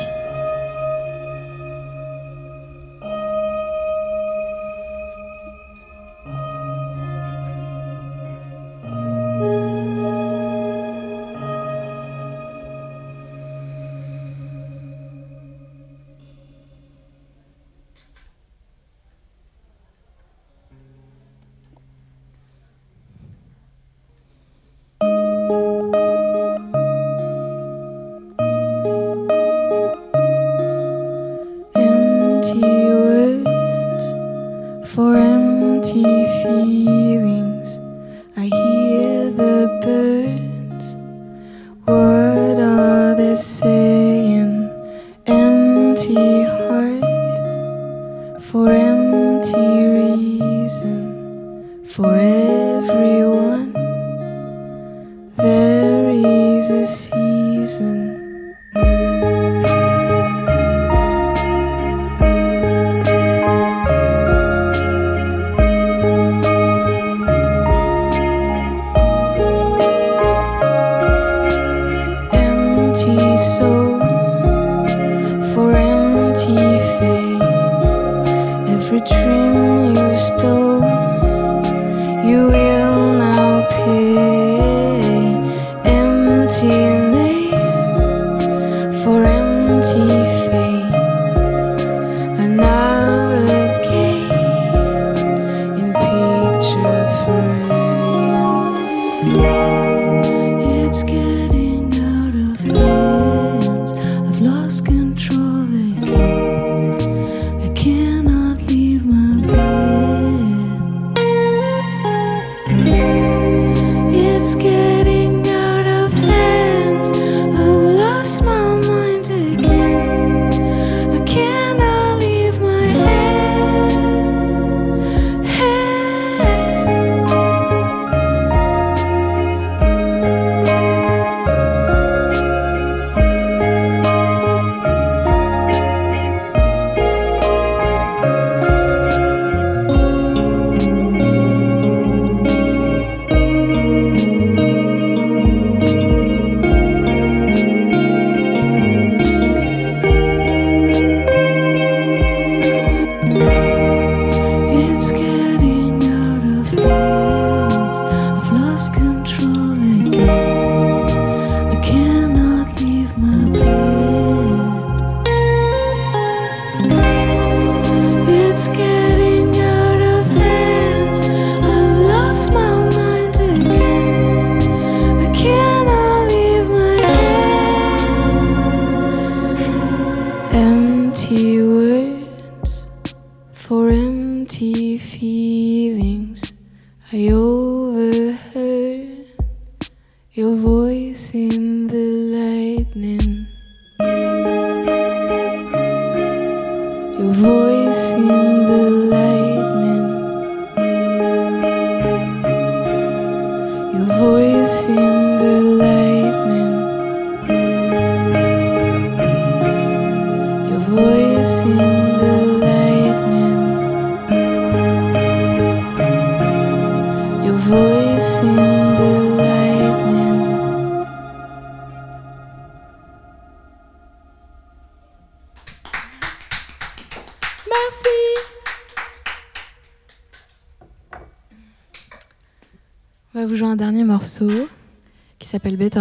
Scared.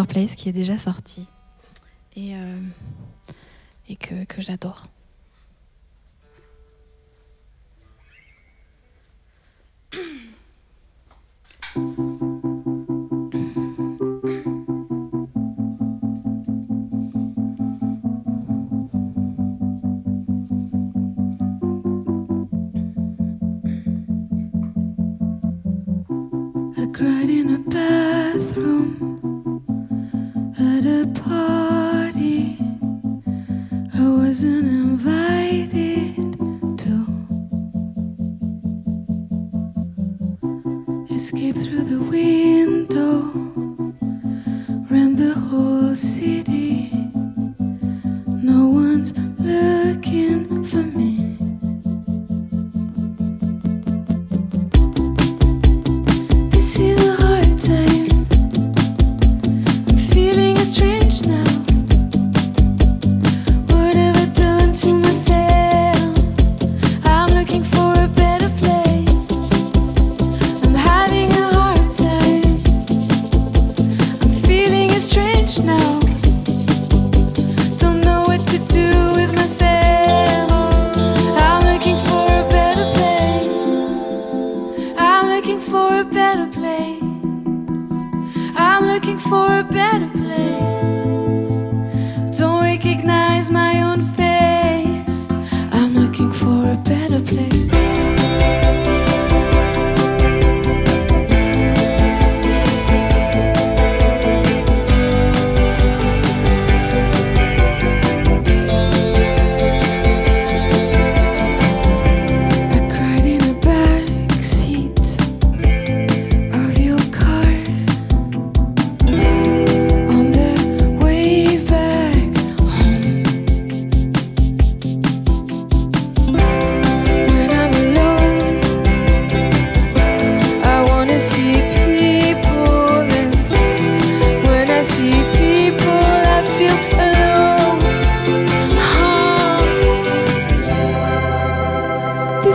Place qui est déjà sorti et, euh, que j'adore.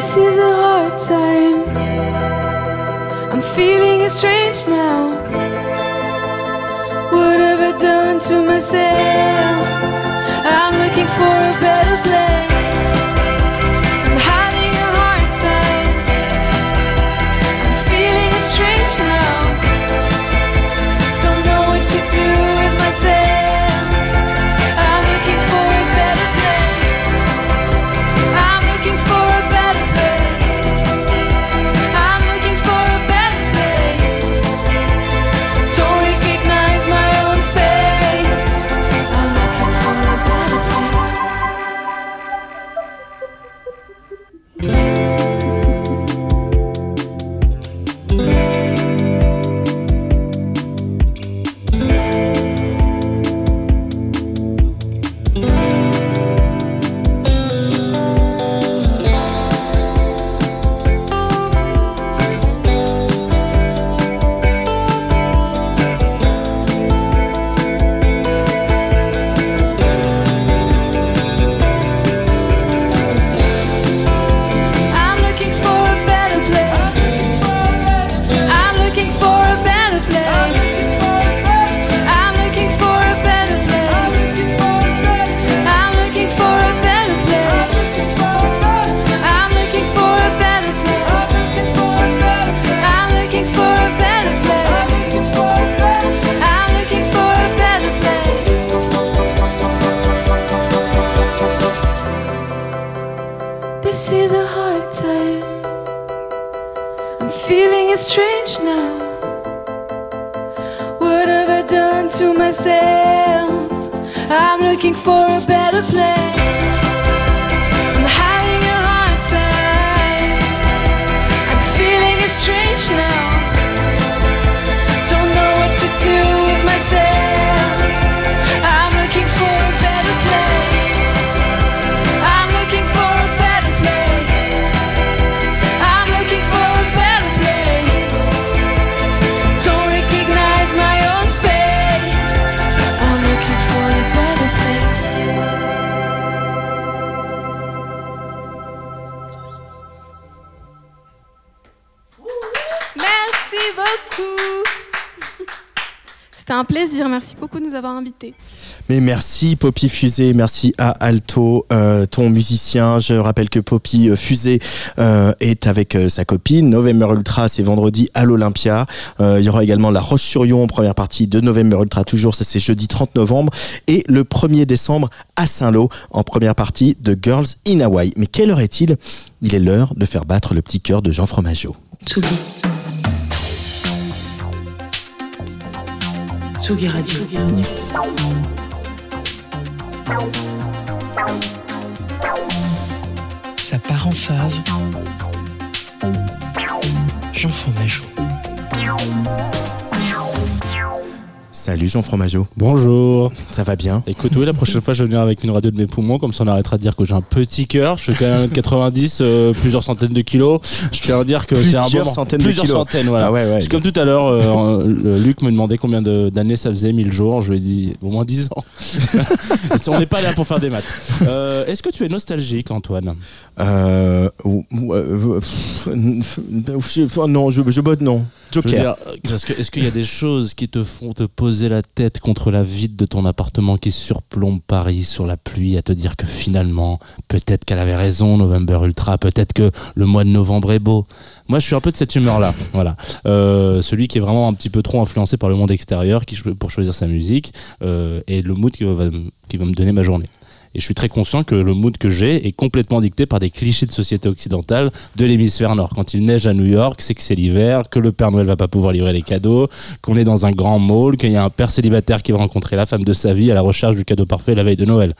This is a hard time. I'm feeling strange now. What have I done to myself? I'm looking for a better place. Un plaisir. Merci beaucoup de nous avoir invités. Mais merci Poppy Fusée, merci à Alto, euh, ton musicien. Je rappelle que Poppy euh, Fusée euh, est avec euh, sa copine. November Ultra, c'est vendredi à l'Olympia. Euh, il y aura également La Roche-sur-Yon en première partie de November Ultra, toujours, ça c'est jeudi 30 novembre. Et le 1er décembre à Saint-Lô en première partie de Girls in Hawaii. Mais quelle heure est-il? Il est l'heure de faire battre le petit cœur de Jean Fromageau. Tsugi Radio. Ça part en fave. Jean Fromageau. Salut Jean Fromageau, Bonjour. ça va bien Écoute, oui, la prochaine fois, je vais venir avec une radio de mes poumons, comme ça on arrêtera de dire que j'ai un petit cœur. Je fais quand même 1m90, euh, plusieurs centaines de kilos. Je tiens à dire que c'est un Plusieurs moment. centaines de plusieurs kilos. centaines, voilà. Ah ouais, ouais. C'est comme tout à l'heure, euh, Luc me demandait combien de- d'années ça faisait, 1000 jours. Je lui ai dit au moins 10 ans. on n'est pas là pour faire des maths. Euh, Est-ce que tu es nostalgique, Antoine? Pff, non, je, je botte non. Joker. est-ce qu'il y a des choses qui te font te poser la tête contre la vide de ton appartement qui surplombe Paris sur la pluie, à te dire que finalement, peut-être qu'elle avait raison, November Ultra, peut-être que le mois de novembre est beau. Moi, je suis un peu de cette humeur-là, voilà. Euh, celui qui est vraiment un petit peu trop influencé par le monde extérieur, qui pour choisir sa musique euh, et le mood qui va, qui va me donner ma journée. Et je suis très conscient que le mood que j'ai est complètement dicté par des clichés de société occidentale de l'hémisphère nord. Quand il neige à New York, c'est que c'est l'hiver, que le Père Noël va pas pouvoir livrer les cadeaux, qu'on est dans un grand mall, qu'il y a un père célibataire qui va rencontrer la femme de sa vie à la recherche du cadeau parfait la veille de Noël.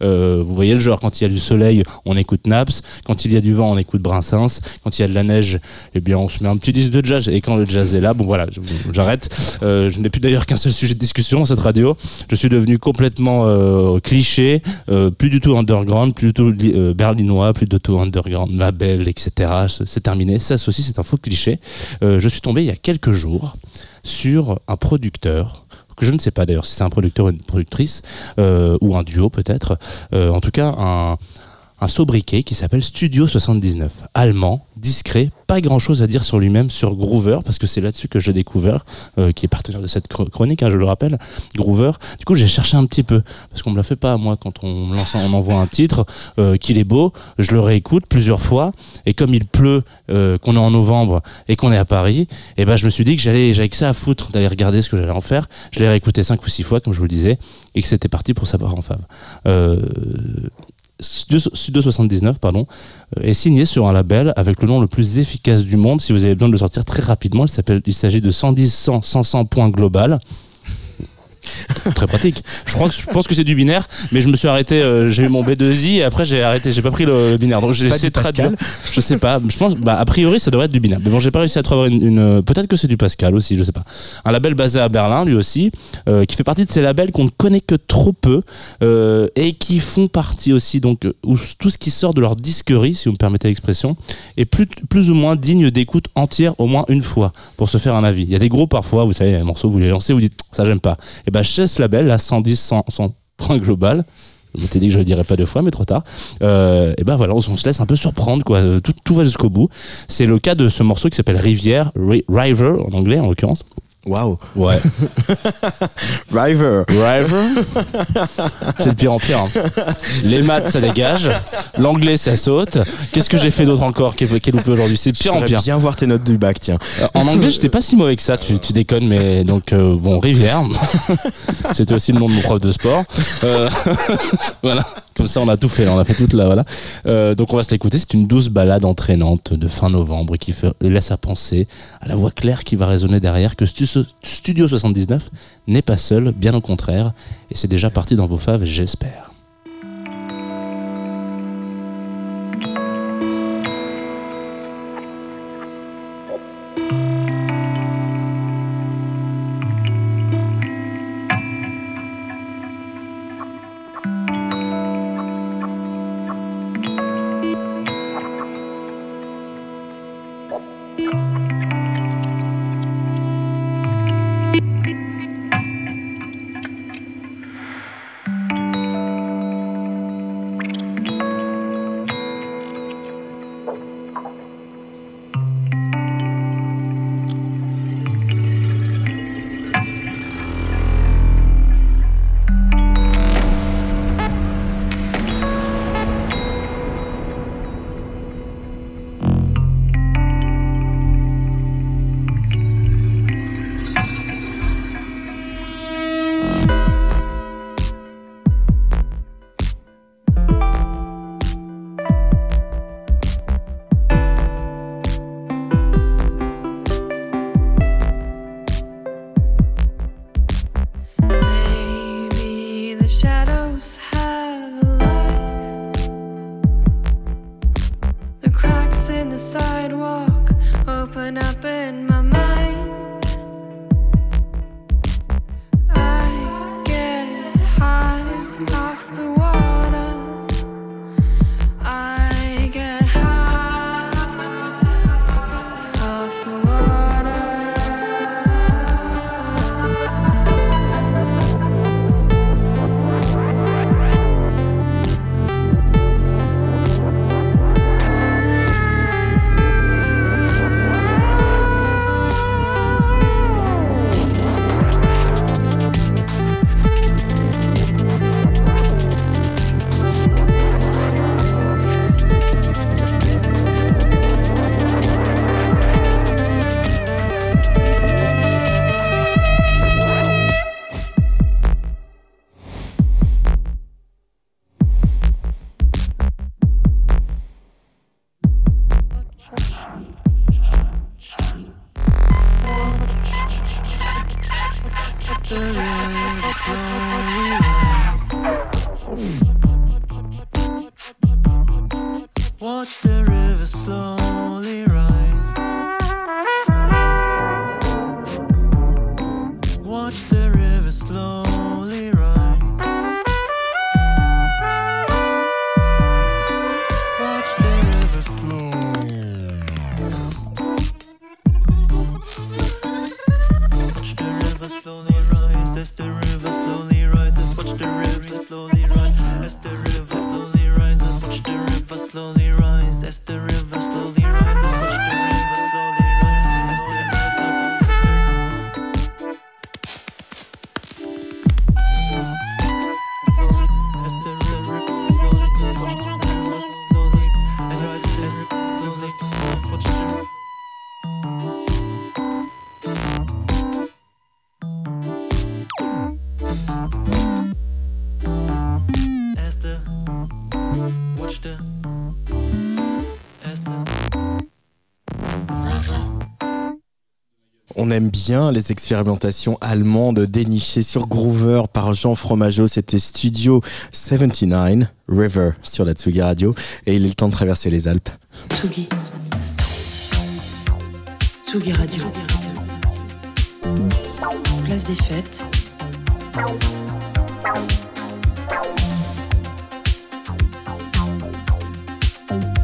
Euh, vous voyez le genre, quand il y a du soleil, on écoute Naps, quand il y a du vent, on écoute Brassens, quand il y a de la neige, eh bien on se met un petit disque de jazz. Et quand le jazz est là, bon voilà, j'arrête. Euh, je n'ai plus d'ailleurs qu'un seul sujet de discussion, cette radio. Je suis devenu complètement euh, cliché, plus du tout underground, plus du tout euh, berlinois, plus du tout underground, label, etc. C'est terminé. Ça aussi, c'est un faux cliché. Euh, je suis tombé il y a quelques jours sur un producteur que je ne sais pas d'ailleurs si c'est un producteur ou une productrice euh, ou un duo peut-être. Euh, en tout cas, un, un sobriquet qui s'appelle Studio 79, allemand, discret, pas grand-chose à dire sur lui-même sur Groover parce que c'est là-dessus que j'ai découvert, euh, qui est partenaire de cette chro- chronique, hein, je le rappelle, Groover. Du coup, j'ai cherché un petit peu parce qu'on me la fait pas moi quand on lance, on envoie un titre euh, qu'il est beau, je le réécoute plusieurs fois et comme il pleut, euh, qu'on est en novembre et qu'on est à Paris, et ben je me suis dit que j'allais, j'avais que ça à foutre d'aller regarder ce que j'allais en faire. Je l'ai réécouté cinq ou six fois, comme je vous le disais, et que c'était parti pour savoir en fave. Studio Studio 79 pardon, euh, est signé sur un label avec le nom le plus efficace du monde. Si vous avez besoin de le sortir très rapidement, il s'agit de 110 100 100 100 points global. Très pratique. Je crois que je pense que c'est du binaire, mais je me suis arrêté. euh, j'ai eu mon B2i et après j'ai arrêté. J'ai pas pris le, le binaire. Donc j'ai traduire. Pascal Je sais pas. Je pense. Bah, a priori, ça devrait être du binaire. Mais bon, j'ai pas réussi à trouver une. une- Peut-être que c'est du Pascal aussi. Je sais pas. Un label basé à Berlin, lui aussi, euh, qui fait partie de ces labels qu'on ne connaît que trop peu euh, et qui font partie aussi donc euh, où tout ce qui sort de leur disquerie, si vous me permettez l'expression, est plus, plus ou moins digne d'écoute entière au moins une fois pour se faire un avis. Il y a des groupes parfois, vous savez, un morceau vous les lancez, vous dites ça j'aime pas. Et ben chez ce label, là 110, 100, 100 points global. Je m'étais dit que je le dirais pas deux fois, mais trop tard. Euh, et ben voilà, on, se laisse un peu surprendre, quoi. Euh, Tout, tout va jusqu'au bout. C'est le cas de ce morceau qui s'appelle Rivière, Ri- River en anglais en l'occurrence Waouh. Ouais. River. Driver. C'est de pire en pire. hein. Les maths, ça dégage. L'anglais, ça saute. Qu'est-ce que j'ai fait d'autre encore qui est, loupé aujourd'hui C'est pire en pire. bien voir tes notes du bac, tiens. Euh, En anglais, j'étais pas si mauvais que ça, tu, tu déconnes, mais donc, euh, bon, Rivière. C'était aussi le nom de mon prof de sport. Euh, voilà, comme ça, on a tout fait, là, on a fait toute la. Voilà. Euh, donc, on va se l'écouter. C'est une douce balade entraînante de fin novembre qui laisse à penser à la voix claire qui va résonner derrière que Stu- Studio 79 n'est pas seul, bien au contraire. Et c'est déjà parti dans vos faves, j'espère. On aime bien les expérimentations allemandes dénichées sur Groover par Jean Fromageau. C'était Studio 79, River, sur la Tsugi Radio. Et il est le temps de traverser les Alpes. Tsugi. Tsugi Radio. Place des fêtes.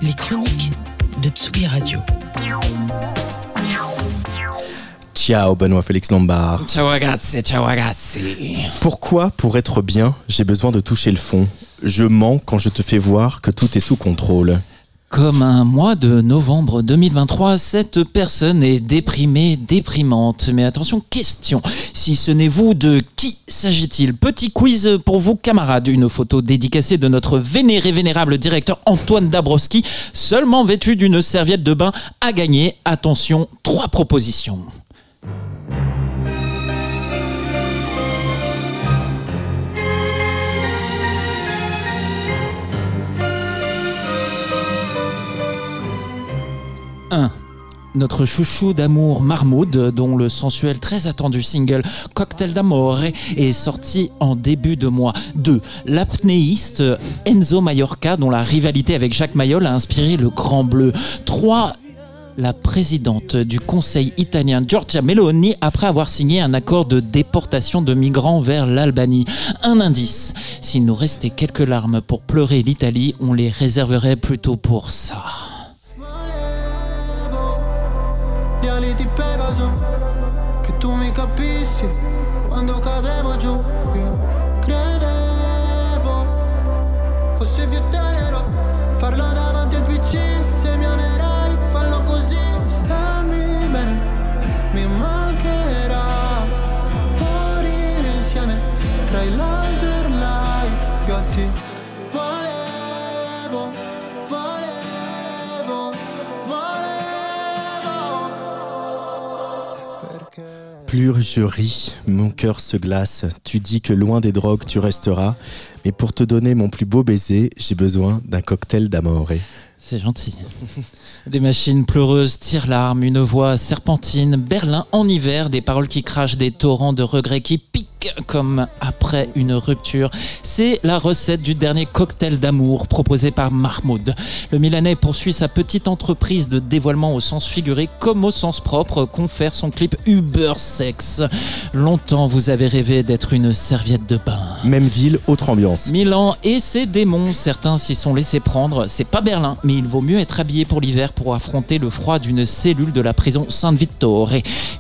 Les chroniques de Tsugi Radio. Ciao Benoît Félix Lombard. Ciao ragazzi, ciao ragazzi. Pourquoi, pour être bien, j'ai besoin de toucher le fond? Je mens quand je te fais voir que tout est sous contrôle. Comme un mois de novembre 2023, cette personne est déprimée, déprimante. Mais attention, question. Si ce n'est vous, de qui s'agit-il? Petit quiz pour vous, camarades. Une photo dédicacée de notre vénéré vénérable directeur Antoine Dabrowski, seulement vêtu d'une serviette de bain, à gagner. Attention, trois propositions. Un. Notre chouchou d'amour Marmoud, dont le sensuel très attendu single Cocktail d'Amore est sorti en début de mois. 2. L'apnéiste Enzo Mallorca, dont la rivalité avec Jacques Mayol a inspiré le Grand Bleu. 3 la présidente du Conseil italien Giorgia Meloni après avoir signé un accord de déportation de migrants vers l'Albanie. Un indice, s'il nous restait quelques larmes pour pleurer l'Italie, on les réserverait plutôt pour ça. Pegaso Che tu mi capissi quando cadevo giù. Io credevo fosse più tenero Farlo davanti Je ris, mon cœur se glace. Tu dis que loin des drogues tu resteras. Mais pour te donner mon plus beau baiser, j'ai besoin d'un cocktail d'amore. C'est gentil. Des machines pleureuses, tire-larmes, une voix serpentine, Berlin en hiver, des paroles qui crachent, des torrents de regrets qui piquent comme après une rupture. C'est la recette du dernier cocktail d'amour proposé par Mahmoud. Le Milanais poursuit sa petite entreprise de dévoilement au sens figuré comme au sens propre, confère son clip Uber Sex. Longtemps vous avez rêvé d'être une serviette de bain. Même ville, autre ambiance. Milan et ses démons, certains s'y sont laissés prendre. C'est pas Berlin, mais il vaut mieux être habillé pour l'hiver pour affronter le froid d'une cellule de la prison Saint-Vittore.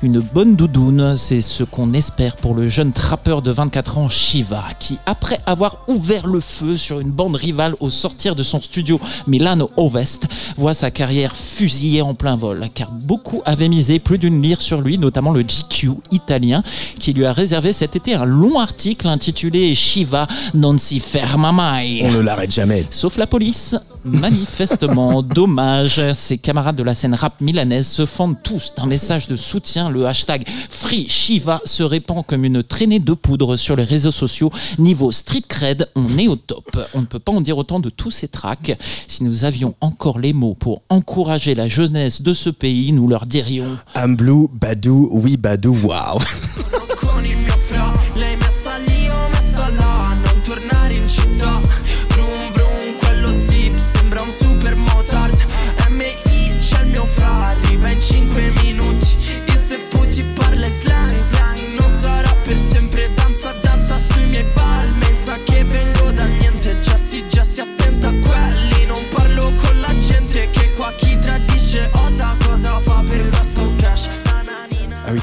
Une bonne doudoune, c'est ce qu'on espère pour le jeune trappeur de 24 ans Shiva, qui après avoir ouvert le feu sur une bande rivale au sortir de son studio Milano Ovest, voit sa carrière fusillée en plein vol, car beaucoup avaient misé plus d'une lire sur lui, notamment le GQ italien, qui lui a réservé cet été un long article intitulé Shiva non si ferma mai. On ne l'arrête jamais. Sauf la police. Manifestement, dommage. Ses camarades de la scène rap milanaise se fendent tous d'un message de soutien. Le hashtag Free Shiva se répand comme une traînée de poudre sur les réseaux sociaux. Niveau street cred, on est au top. On ne peut pas en dire autant de tous ces tracks. Si nous avions encore les mots pour encourager la jeunesse de ce pays, nous leur dirions I'm blue, Badou, oui Badou, wow.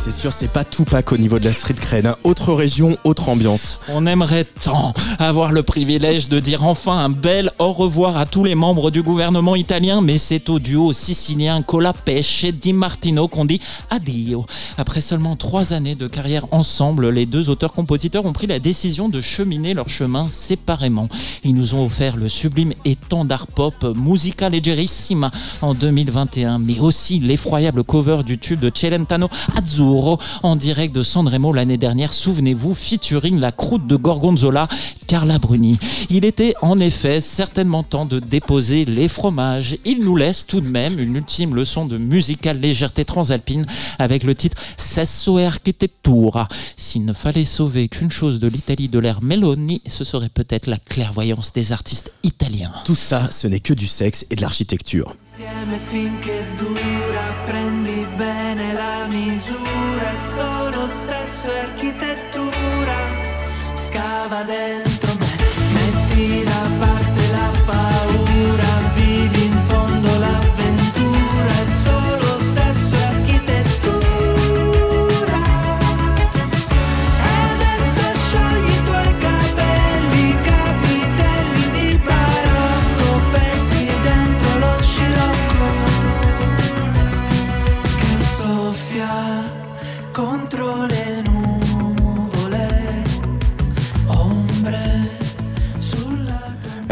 c'est sûr, c'est pas tout pack au niveau de la street cred. hein. Autre région, autre ambiance. On aimerait tant avoir le privilège de dire enfin un bel au revoir à tous les membres du gouvernement italien, mais c'est au duo sicilien Colapesce et Di Martino qu'on dit addio. Après seulement trois années de carrière ensemble, les deux auteurs-compositeurs ont pris la décision de cheminer leur chemin séparément. Ils nous ont offert le sublime étendard pop Musica Leggerissima en 2021, mais aussi l'effroyable cover du tube de Celentano Azzurro en direct de Sanremo l'année dernière, souvenez-vous, featuring la croûte de Gorgonzola, Carla Bruni. Il était en effet certainement temps de déposer les fromages. Il nous laisse tout de même une ultime leçon de musicale légèreté transalpine avec le titre Sesso e Architettura. S'il ne fallait sauver qu'une chose de l'Italie de l'ère Meloni, ce serait peut-être la clairvoyance des artistes italiens. Tout ça, ce n'est que du sexe et de l'architecture. insieme finché dura, prendi bene la misura, Ramadan.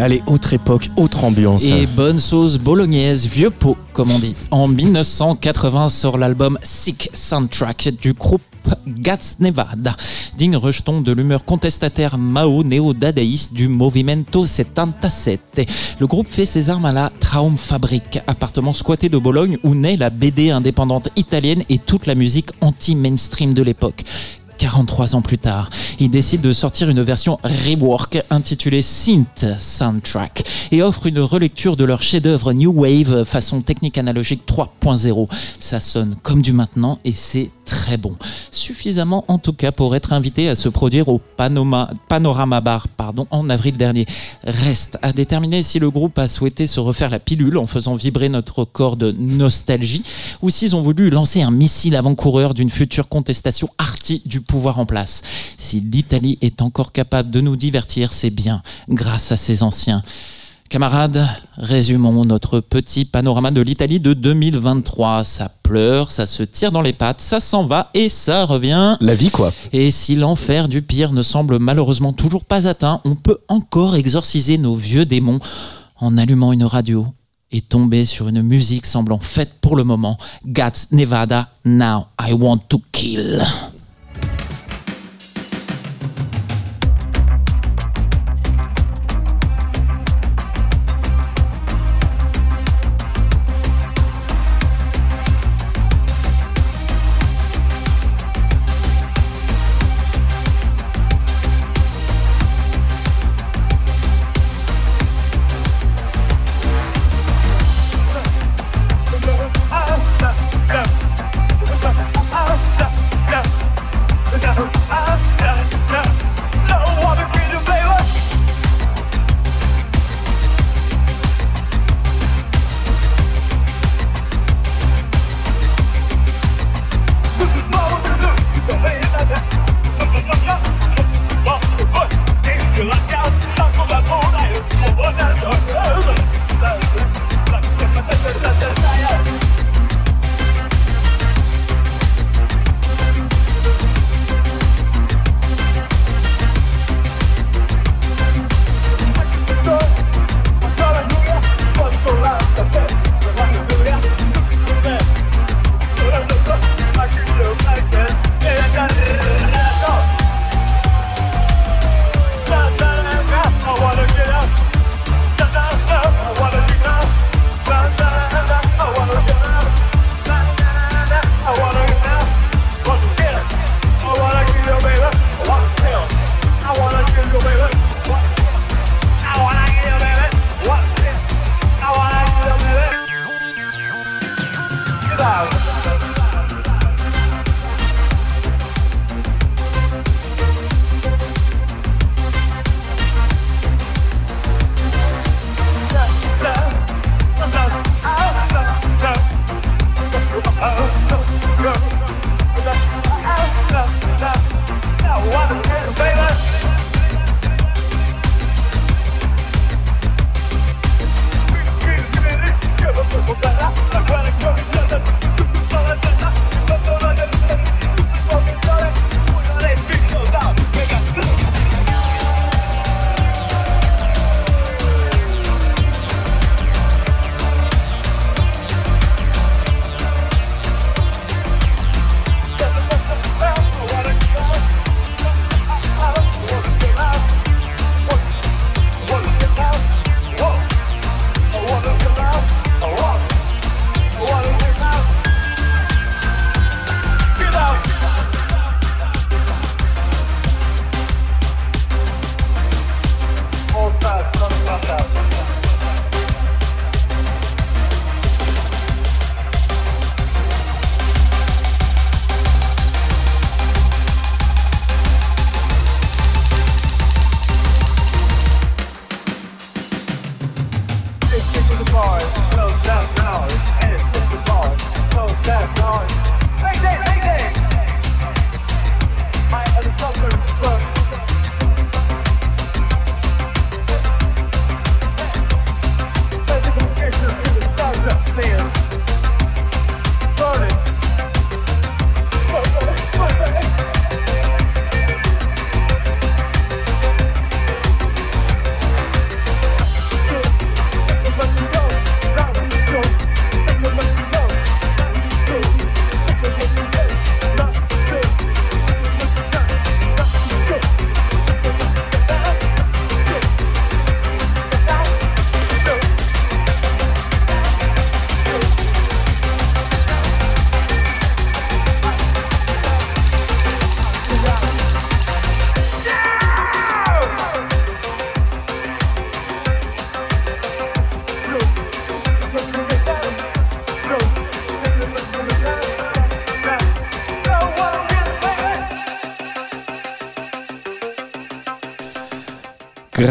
Allez, autre époque, autre ambiance. Et bonne sauce bolognaise, vieux pot, comme on dit. En 1980 sort l'album Sick Soundtrack du groupe Gats Nevada, digne rejeton de l'humeur contestataire Mao néo-dadaïste du Movimento 77. Le groupe fait ses armes à la Traumfabrik, appartement squatté de Bologne où naît la BD indépendante italienne et toute la musique anti-mainstream de l'époque. 43 ans plus tard, ils décident de sortir une version rework intitulée Synth Soundtrack et offrent une relecture de leur chef-d'œuvre New Wave façon technique analogique 3.0. Ça sonne comme du maintenant et c'est très bon. Suffisamment en tout cas pour être invité à se produire au Panorama Bar pardon, en avril dernier. Reste à déterminer si le groupe a souhaité se refaire la pilule en faisant vibrer notre corps de nostalgie ou s'ils ont voulu lancer un missile avant-coureur d'une future contestation arty du pouvoir en place. Si l'Italie est encore capable de nous divertir, c'est bien grâce à ses anciens. Camarades, résumons notre petit panorama de l'Italie de 2023. Ça pleure, ça se tire dans les pattes, ça s'en va et ça revient. La vie, quoi. Et si l'enfer du pire ne semble malheureusement toujours pas atteint, on peut encore exorciser nos vieux démons en allumant une radio et tomber sur une musique semblant faite pour le moment. Gats Nevada, Now I Want to Kill.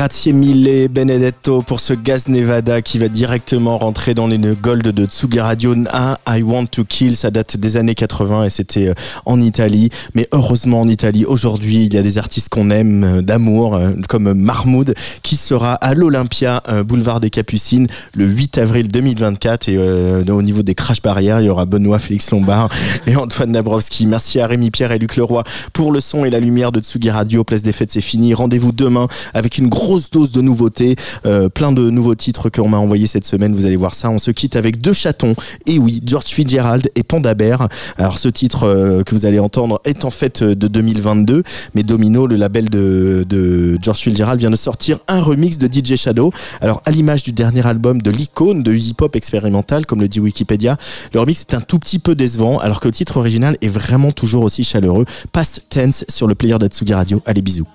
Grazie mille Benedetto pour ce Gaz Nevada qui va directement rentrer dans les gold de Tsugi Radio. Ah, I Want to Kill, ça date des années 80 et c'était euh, en Italie. Mais heureusement en Italie, aujourd'hui, il y a des artistes qu'on aime euh, d'amour, euh, comme Mahmoud, qui sera à l'Olympia, boulevard des Capucines, le 8 avril 2024. Et euh, au niveau des crash barrières, il y aura Benoît Félix Lombard et Antoine Dabrowski. Merci à Rémi Pierre et Luc Leroy pour le son et la lumière de Tsugi Radio. Place des fêtes, c'est fini. Rendez-vous demain avec une grosse dose de nouveautés, euh, plein de nouveaux titres qu'on m'a envoyés cette semaine. Vous allez voir ça. On se quitte avec deux chatons. Et oui, George Fitzgerald et Panda Bear. Alors ce titre euh, que vous allez entendre est en fait euh, de 2022, mais Domino, le label de, George Fitzgerald, vient de sortir un remix de DJ Shadow. Alors à l'image du dernier album de l'icône de hip-hop expérimental, comme le dit Wikipédia, le remix est un tout petit peu décevant, alors que le titre original est vraiment toujours aussi chaleureux. Past Tense sur le player d'Atsugi Radio. Allez bisous.